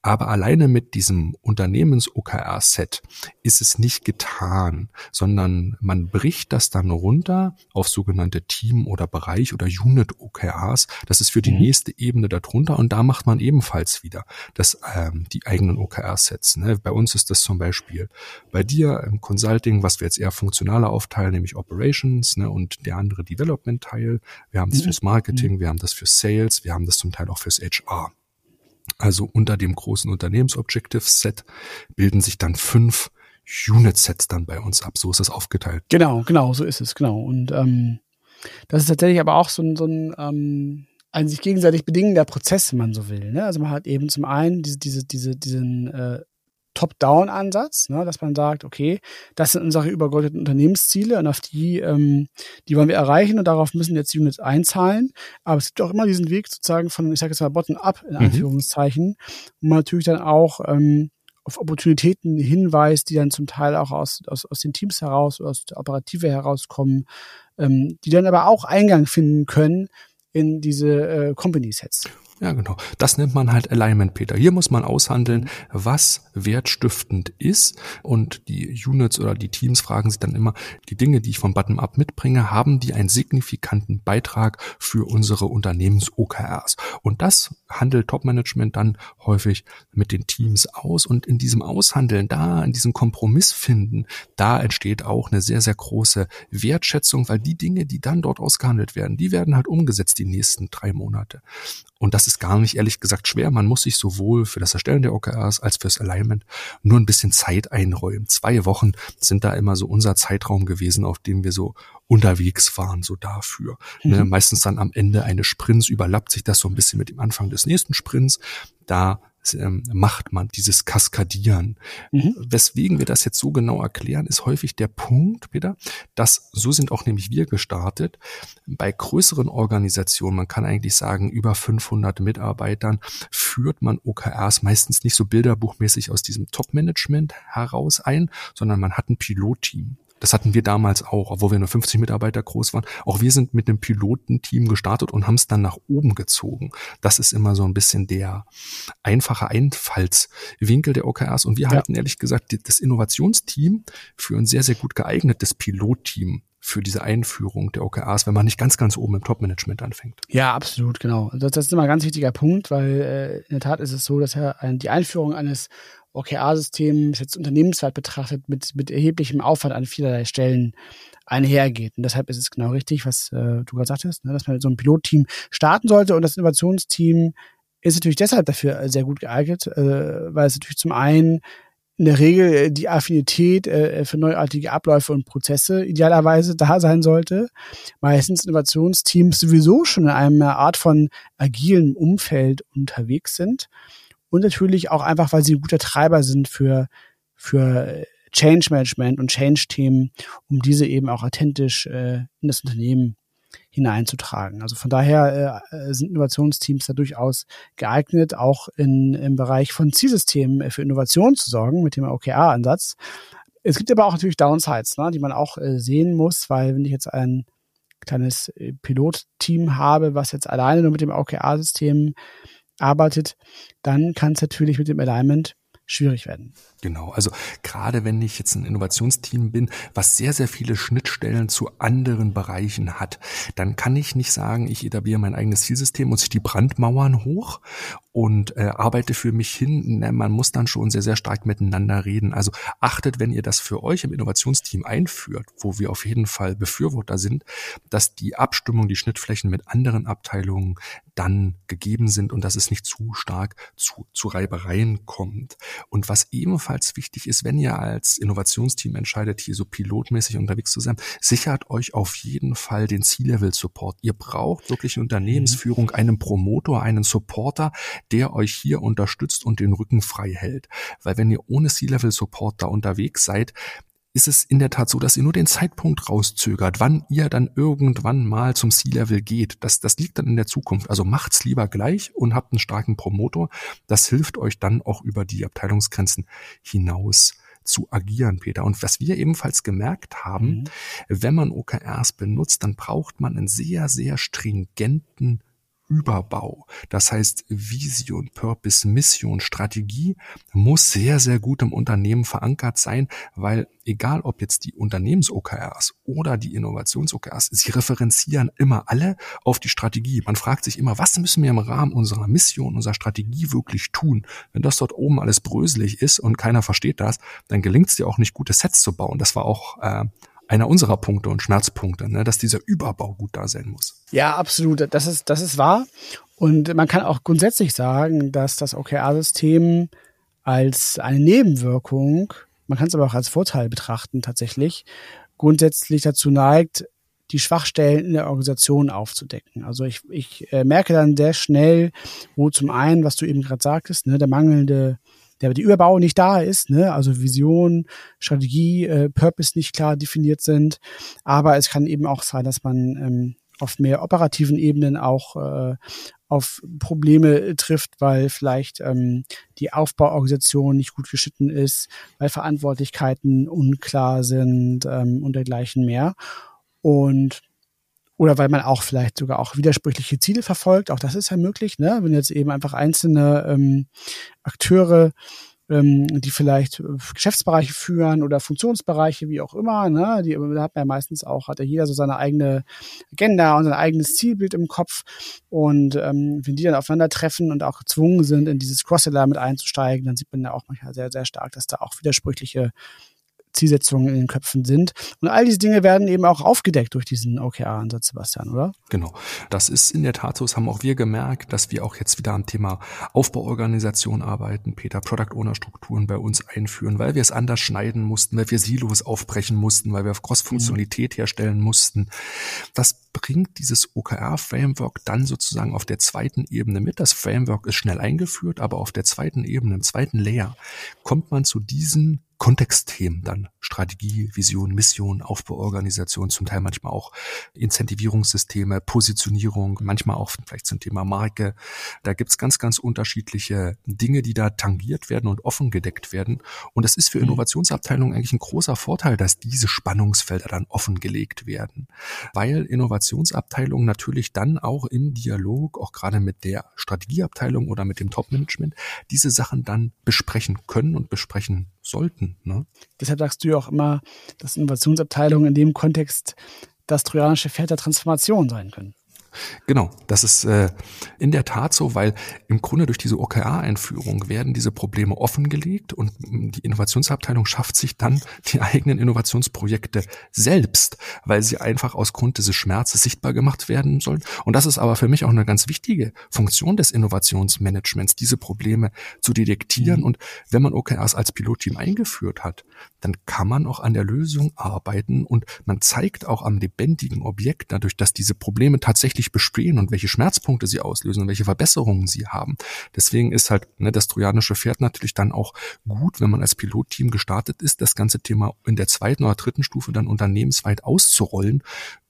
Aber alleine mit diesem Unternehmens-OKR-Set ist es nicht getan, sondern man bricht das dann runter auf sogenannte Team- oder Bereich- oder Unit-OKRs. Das ist für die mhm. nächste Ebene darunter und da macht man ebenfalls wieder das, ähm, die eigenen OKR-Sets. Ne? Bei uns ist das zum Beispiel bei dir im Consulting, was wir jetzt eher funktionaler aufteilen, nämlich Operations ne? und der andere Development-Teil. Wir haben das mhm. fürs Marketing, wir haben das für Sales, wir haben das zum Teil auch fürs HR. Also unter dem großen Unternehmensobjective-Set bilden sich dann fünf Unit-Sets dann bei uns ab. So ist es aufgeteilt. Genau, genau, so ist es, genau. Und ähm, das ist tatsächlich aber auch so ein, so ein ähm, ein sich gegenseitig bedingender Prozess, wenn man so will. Ne? Also man hat eben zum einen diese, diese, diese, diesen äh, Top-Down-Ansatz, ne, dass man sagt, okay, das sind unsere übergeordneten Unternehmensziele und auf die, ähm, die wollen wir erreichen und darauf müssen jetzt die Units einzahlen. Aber es gibt auch immer diesen Weg sozusagen von, ich sage jetzt mal Bottom-up in mhm. Anführungszeichen, mhm. wo man natürlich dann auch ähm, auf Opportunitäten hinweist, die dann zum Teil auch aus, aus, aus den Teams heraus, aus der Operative herauskommen, ähm, die dann aber auch Eingang finden können in diese äh, Company-Sets. Ja, genau. Das nennt man halt Alignment, Peter. Hier muss man aushandeln, was wertstiftend ist. Und die Units oder die Teams fragen sich dann immer, die Dinge, die ich vom Bottom-up mitbringe, haben die einen signifikanten Beitrag für unsere Unternehmens-OKRs? Und das handelt Top-Management dann häufig mit den Teams aus. Und in diesem Aushandeln, da, in diesem Kompromiss finden, da entsteht auch eine sehr, sehr große Wertschätzung, weil die Dinge, die dann dort ausgehandelt werden, die werden halt umgesetzt die nächsten drei Monate. Und das ist gar nicht ehrlich gesagt schwer. Man muss sich sowohl für das Erstellen der OKRs als fürs Alignment nur ein bisschen Zeit einräumen. Zwei Wochen sind da immer so unser Zeitraum gewesen, auf dem wir so unterwegs waren, so dafür. Mhm. Ne, meistens dann am Ende eines Sprints überlappt sich das so ein bisschen mit dem Anfang des nächsten Sprints. Da macht man, dieses Kaskadieren. Mhm. Weswegen wir das jetzt so genau erklären, ist häufig der Punkt, Peter, dass, so sind auch nämlich wir gestartet, bei größeren Organisationen, man kann eigentlich sagen, über 500 Mitarbeitern, führt man OKRs meistens nicht so bilderbuchmäßig aus diesem Top-Management heraus ein, sondern man hat ein Pilotteam. Das hatten wir damals auch, obwohl wir nur 50 Mitarbeiter groß waren. Auch wir sind mit einem Pilotenteam gestartet und haben es dann nach oben gezogen. Das ist immer so ein bisschen der einfache Einfallswinkel der OKRs. Und wir ja. halten ehrlich gesagt das Innovationsteam für ein sehr, sehr gut geeignetes Pilotteam für diese Einführung der OKRs, wenn man nicht ganz, ganz oben im Top-Management anfängt. Ja, absolut, genau. Das, das ist immer ein ganz wichtiger Punkt, weil äh, in der Tat ist es so, dass ja die Einführung eines OKR-System jetzt unternehmensweit betrachtet mit, mit erheblichem Aufwand an vielerlei Stellen einhergeht. Und deshalb ist es genau richtig, was äh, du gerade sagtest, ne, dass man so ein Pilotteam starten sollte und das Innovationsteam ist natürlich deshalb dafür sehr gut geeignet, äh, weil es natürlich zum einen in der Regel äh, die Affinität äh, für neuartige Abläufe und Prozesse idealerweise da sein sollte. Meistens Innovationsteams sowieso schon in einer Art von agilem Umfeld unterwegs sind und natürlich auch einfach, weil sie ein guter Treiber sind für, für Change Management und Change-Themen, um diese eben auch authentisch äh, in das Unternehmen hineinzutragen. Also von daher äh, sind Innovationsteams da durchaus geeignet, auch in, im Bereich von Zielsystemen für Innovation zu sorgen mit dem OKR-Ansatz. Es gibt aber auch natürlich Downsides, ne, die man auch äh, sehen muss, weil wenn ich jetzt ein kleines äh, Pilotteam habe, was jetzt alleine nur mit dem OKR-System arbeitet, dann kann es natürlich mit dem Alignment schwierig werden. Genau, also gerade wenn ich jetzt ein Innovationsteam bin, was sehr, sehr viele Schnittstellen zu anderen Bereichen hat, dann kann ich nicht sagen, ich etabliere mein eigenes Zielsystem und sich die Brandmauern hoch und äh, arbeite für mich hin. Ne, man muss dann schon sehr, sehr stark miteinander reden. Also achtet, wenn ihr das für euch im Innovationsteam einführt, wo wir auf jeden Fall Befürworter sind, dass die Abstimmung, die Schnittflächen mit anderen Abteilungen dann gegeben sind und dass es nicht zu stark zu, zu Reibereien kommt. Und was ebenfalls wichtig ist, wenn ihr als Innovationsteam entscheidet, hier so pilotmäßig unterwegs zu sein, sichert euch auf jeden Fall den C-Level-Support. Ihr braucht wirklich eine Unternehmensführung, einen Promotor, einen Supporter, der euch hier unterstützt und den Rücken frei hält. Weil wenn ihr ohne C-Level-Support da unterwegs seid, ist es in der Tat so, dass ihr nur den Zeitpunkt rauszögert, wann ihr dann irgendwann mal zum C-Level geht. Das, das liegt dann in der Zukunft. Also macht's lieber gleich und habt einen starken Promotor. Das hilft euch dann auch über die Abteilungsgrenzen hinaus zu agieren, Peter. Und was wir ebenfalls gemerkt haben, mhm. wenn man OKRs benutzt, dann braucht man einen sehr, sehr stringenten Überbau. Das heißt, Vision, Purpose, Mission, Strategie muss sehr, sehr gut im Unternehmen verankert sein, weil egal ob jetzt die Unternehmens-OKRs oder die Innovations-OKRs, sie referenzieren immer alle auf die Strategie. Man fragt sich immer, was müssen wir im Rahmen unserer Mission, unserer Strategie wirklich tun? Wenn das dort oben alles bröselig ist und keiner versteht das, dann gelingt es dir auch nicht, gute Sets zu bauen. Das war auch äh, einer unserer Punkte und Schmerzpunkte, ne, dass dieser Überbau gut da sein muss. Ja, absolut. Das ist, das ist wahr. Und man kann auch grundsätzlich sagen, dass das OKR-System als eine Nebenwirkung, man kann es aber auch als Vorteil betrachten tatsächlich, grundsätzlich dazu neigt, die Schwachstellen in der Organisation aufzudecken. Also ich, ich äh, merke dann sehr schnell, wo zum einen, was du eben gerade sagtest, ne, der mangelnde der die Überbau nicht da ist, ne? also Vision, Strategie, äh, Purpose nicht klar definiert sind. Aber es kann eben auch sein, dass man ähm, auf mehr operativen Ebenen auch äh, auf Probleme trifft, weil vielleicht ähm, die Aufbauorganisation nicht gut geschnitten ist, weil Verantwortlichkeiten unklar sind ähm, und dergleichen mehr. Und oder weil man auch vielleicht sogar auch widersprüchliche Ziele verfolgt. Auch das ist ja möglich, ne? wenn jetzt eben einfach einzelne ähm, Akteure ähm, die vielleicht äh, Geschäftsbereiche führen oder Funktionsbereiche, wie auch immer. Ne? Die hat man ja meistens auch, hat ja jeder so seine eigene Agenda und sein eigenes Zielbild im Kopf. Und ähm, wenn die dann aufeinandertreffen und auch gezwungen sind, in dieses Crosseller mit einzusteigen, dann sieht man ja auch manchmal sehr, sehr stark, dass da auch widersprüchliche Zielsetzungen in den Köpfen sind. Und all diese Dinge werden eben auch aufgedeckt durch diesen OKR-Ansatz, Sebastian, oder? Genau. Das ist in der Tat so. Das haben auch wir gemerkt, dass wir auch jetzt wieder am Thema Aufbauorganisation arbeiten, Peter, Product Owner Strukturen bei uns einführen, weil wir es anders schneiden mussten, weil wir Silos aufbrechen mussten, weil wir auf Cross-Funktionalität mhm. herstellen mussten. Das bringt dieses OKR-Framework dann sozusagen auf der zweiten Ebene mit. Das Framework ist schnell eingeführt, aber auf der zweiten Ebene, im zweiten Layer, kommt man zu diesen Kontextthemen dann Strategie, Vision, Mission, Aufbauorganisation, zum Teil manchmal auch Incentivierungssysteme, Positionierung, manchmal auch vielleicht zum Thema Marke. Da gibt's ganz, ganz unterschiedliche Dinge, die da tangiert werden und offen gedeckt werden. Und es ist für mhm. Innovationsabteilungen eigentlich ein großer Vorteil, dass diese Spannungsfelder dann offengelegt werden, weil Innovationsabteilungen natürlich dann auch im Dialog, auch gerade mit der Strategieabteilung oder mit dem Topmanagement, diese Sachen dann besprechen können und besprechen sollten. Ne? Deshalb sagst du ja auch immer, dass Innovationsabteilungen in dem Kontext das trojanische Pferd der Transformation sein können. Genau, das ist äh, in der Tat so, weil im Grunde durch diese OKR-Einführung werden diese Probleme offengelegt und die Innovationsabteilung schafft sich dann die eigenen Innovationsprojekte selbst, weil sie einfach aus Grund dieses Schmerzes sichtbar gemacht werden sollen. Und das ist aber für mich auch eine ganz wichtige Funktion des Innovationsmanagements, diese Probleme zu detektieren. Mhm. Und wenn man OKRs als Pilotteam eingeführt hat, dann kann man auch an der Lösung arbeiten und man zeigt auch am lebendigen Objekt dadurch, dass diese Probleme tatsächlich wirklich bestehen und welche Schmerzpunkte sie auslösen und welche Verbesserungen sie haben. Deswegen ist halt ne, das trojanische Pferd natürlich dann auch gut, wenn man als Pilotteam gestartet ist, das ganze Thema in der zweiten oder dritten Stufe dann unternehmensweit auszurollen,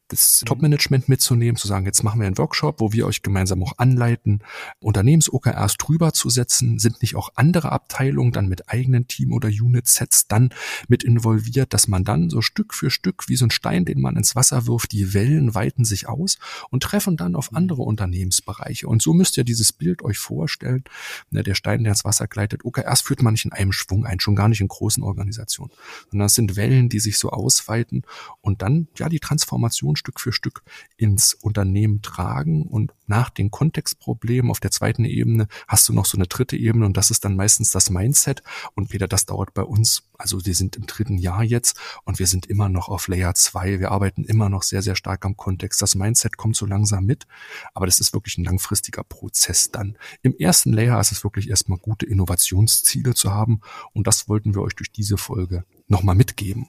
das mhm. Top-Management mitzunehmen, zu sagen, jetzt machen wir einen Workshop, wo wir euch gemeinsam auch anleiten, Unternehmens-OKRs drüber zu setzen, sind nicht auch andere Abteilungen dann mit eigenen Team- oder Unit-Sets dann mit involviert, dass man dann so Stück für Stück wie so ein Stein, den man ins Wasser wirft, die Wellen weiten sich aus und treffen dann auf mhm. andere Unternehmensbereiche. Und so müsst ihr dieses Bild euch vorstellen, ne, der Stein, der ins Wasser gleitet. OKRs führt man nicht in einem Schwung ein, schon gar nicht in großen Organisationen, sondern es sind Wellen, die sich so ausweiten und dann, ja, die Transformation Stück für Stück ins Unternehmen tragen und nach den Kontextproblemen auf der zweiten Ebene hast du noch so eine dritte Ebene und das ist dann meistens das Mindset und Peter, das dauert bei uns, also wir sind im dritten Jahr jetzt und wir sind immer noch auf Layer 2, wir arbeiten immer noch sehr, sehr stark am Kontext. Das Mindset kommt so langsam mit, aber das ist wirklich ein langfristiger Prozess dann. Im ersten Layer ist es wirklich erstmal gute Innovationsziele zu haben und das wollten wir euch durch diese Folge nochmal mitgeben.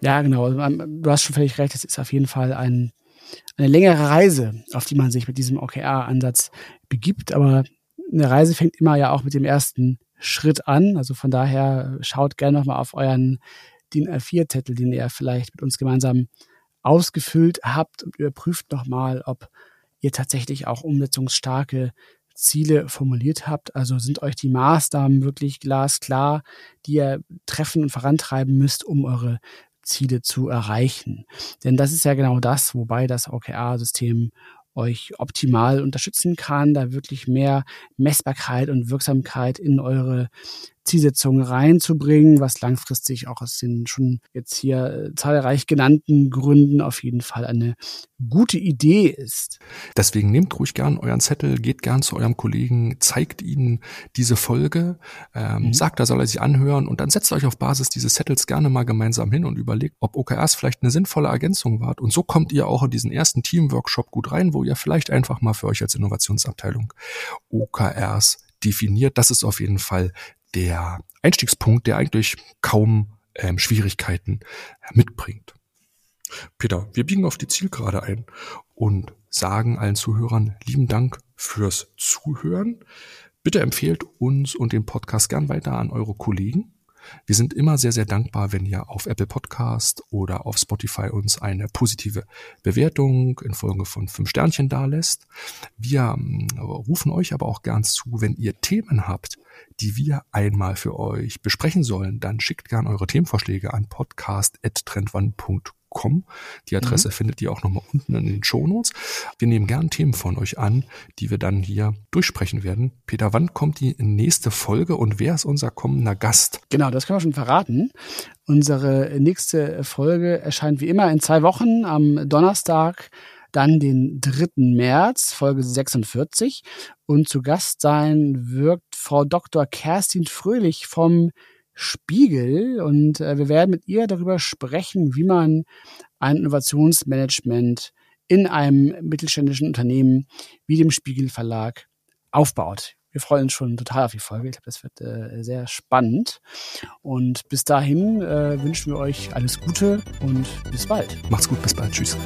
Ja, genau. Also, du hast schon völlig recht. Es ist auf jeden Fall ein, eine längere Reise, auf die man sich mit diesem OKR-Ansatz begibt. Aber eine Reise fängt immer ja auch mit dem ersten Schritt an. Also von daher schaut gerne nochmal auf euren DIN A4-Zettel, den ihr vielleicht mit uns gemeinsam ausgefüllt habt und überprüft nochmal, ob ihr tatsächlich auch umsetzungsstarke Ziele formuliert habt. Also sind euch die Maßnahmen wirklich glasklar, die ihr treffen und vorantreiben müsst, um eure Ziele zu erreichen. Denn das ist ja genau das, wobei das OKR-System euch optimal unterstützen kann, da wirklich mehr Messbarkeit und Wirksamkeit in eure Zielsetzung reinzubringen, was langfristig auch aus den schon jetzt hier äh, zahlreich genannten Gründen auf jeden Fall eine gute Idee ist. Deswegen nehmt ruhig gern euren Zettel, geht gern zu eurem Kollegen, zeigt ihnen diese Folge, ähm, mhm. sagt, da soll er sich anhören und dann setzt euch auf Basis dieses Zettels gerne mal gemeinsam hin und überlegt, ob OKRs vielleicht eine sinnvolle Ergänzung war. Und so kommt ihr auch in diesen ersten Teamworkshop gut rein, wo ihr vielleicht einfach mal für euch als Innovationsabteilung OKRs definiert. Das ist auf jeden Fall der Einstiegspunkt, der eigentlich kaum ähm, Schwierigkeiten mitbringt. Peter, wir biegen auf die Zielgerade ein und sagen allen Zuhörern lieben Dank fürs Zuhören. Bitte empfehlt uns und den Podcast gern weiter an eure Kollegen. Wir sind immer sehr, sehr dankbar, wenn ihr auf Apple Podcast oder auf Spotify uns eine positive Bewertung in Folge von fünf Sternchen dalässt. Wir ähm, rufen euch aber auch gern zu, wenn ihr Themen habt, die wir einmal für euch besprechen sollen, dann schickt gern eure Themenvorschläge an podcast.trendone.com www.spiegel.com. Die Adresse mhm. findet ihr auch nochmal unten in den Shownotes. Wir nehmen gern Themen von euch an, die wir dann hier durchsprechen werden. Peter, wann kommt die nächste Folge und wer ist unser kommender Gast? Genau, das können wir schon verraten. Unsere nächste Folge erscheint wie immer in zwei Wochen am Donnerstag dann den 3. März, Folge 46. Und zu Gast sein wirkt Frau Dr. Kerstin Fröhlich vom Spiegel und äh, wir werden mit ihr darüber sprechen, wie man ein Innovationsmanagement in einem mittelständischen Unternehmen wie dem Spiegel Verlag aufbaut. Wir freuen uns schon total auf die Folge. Ich glaube, das wird äh, sehr spannend. Und bis dahin äh, wünschen wir euch alles Gute und bis bald. Macht's gut, bis bald. Tschüss.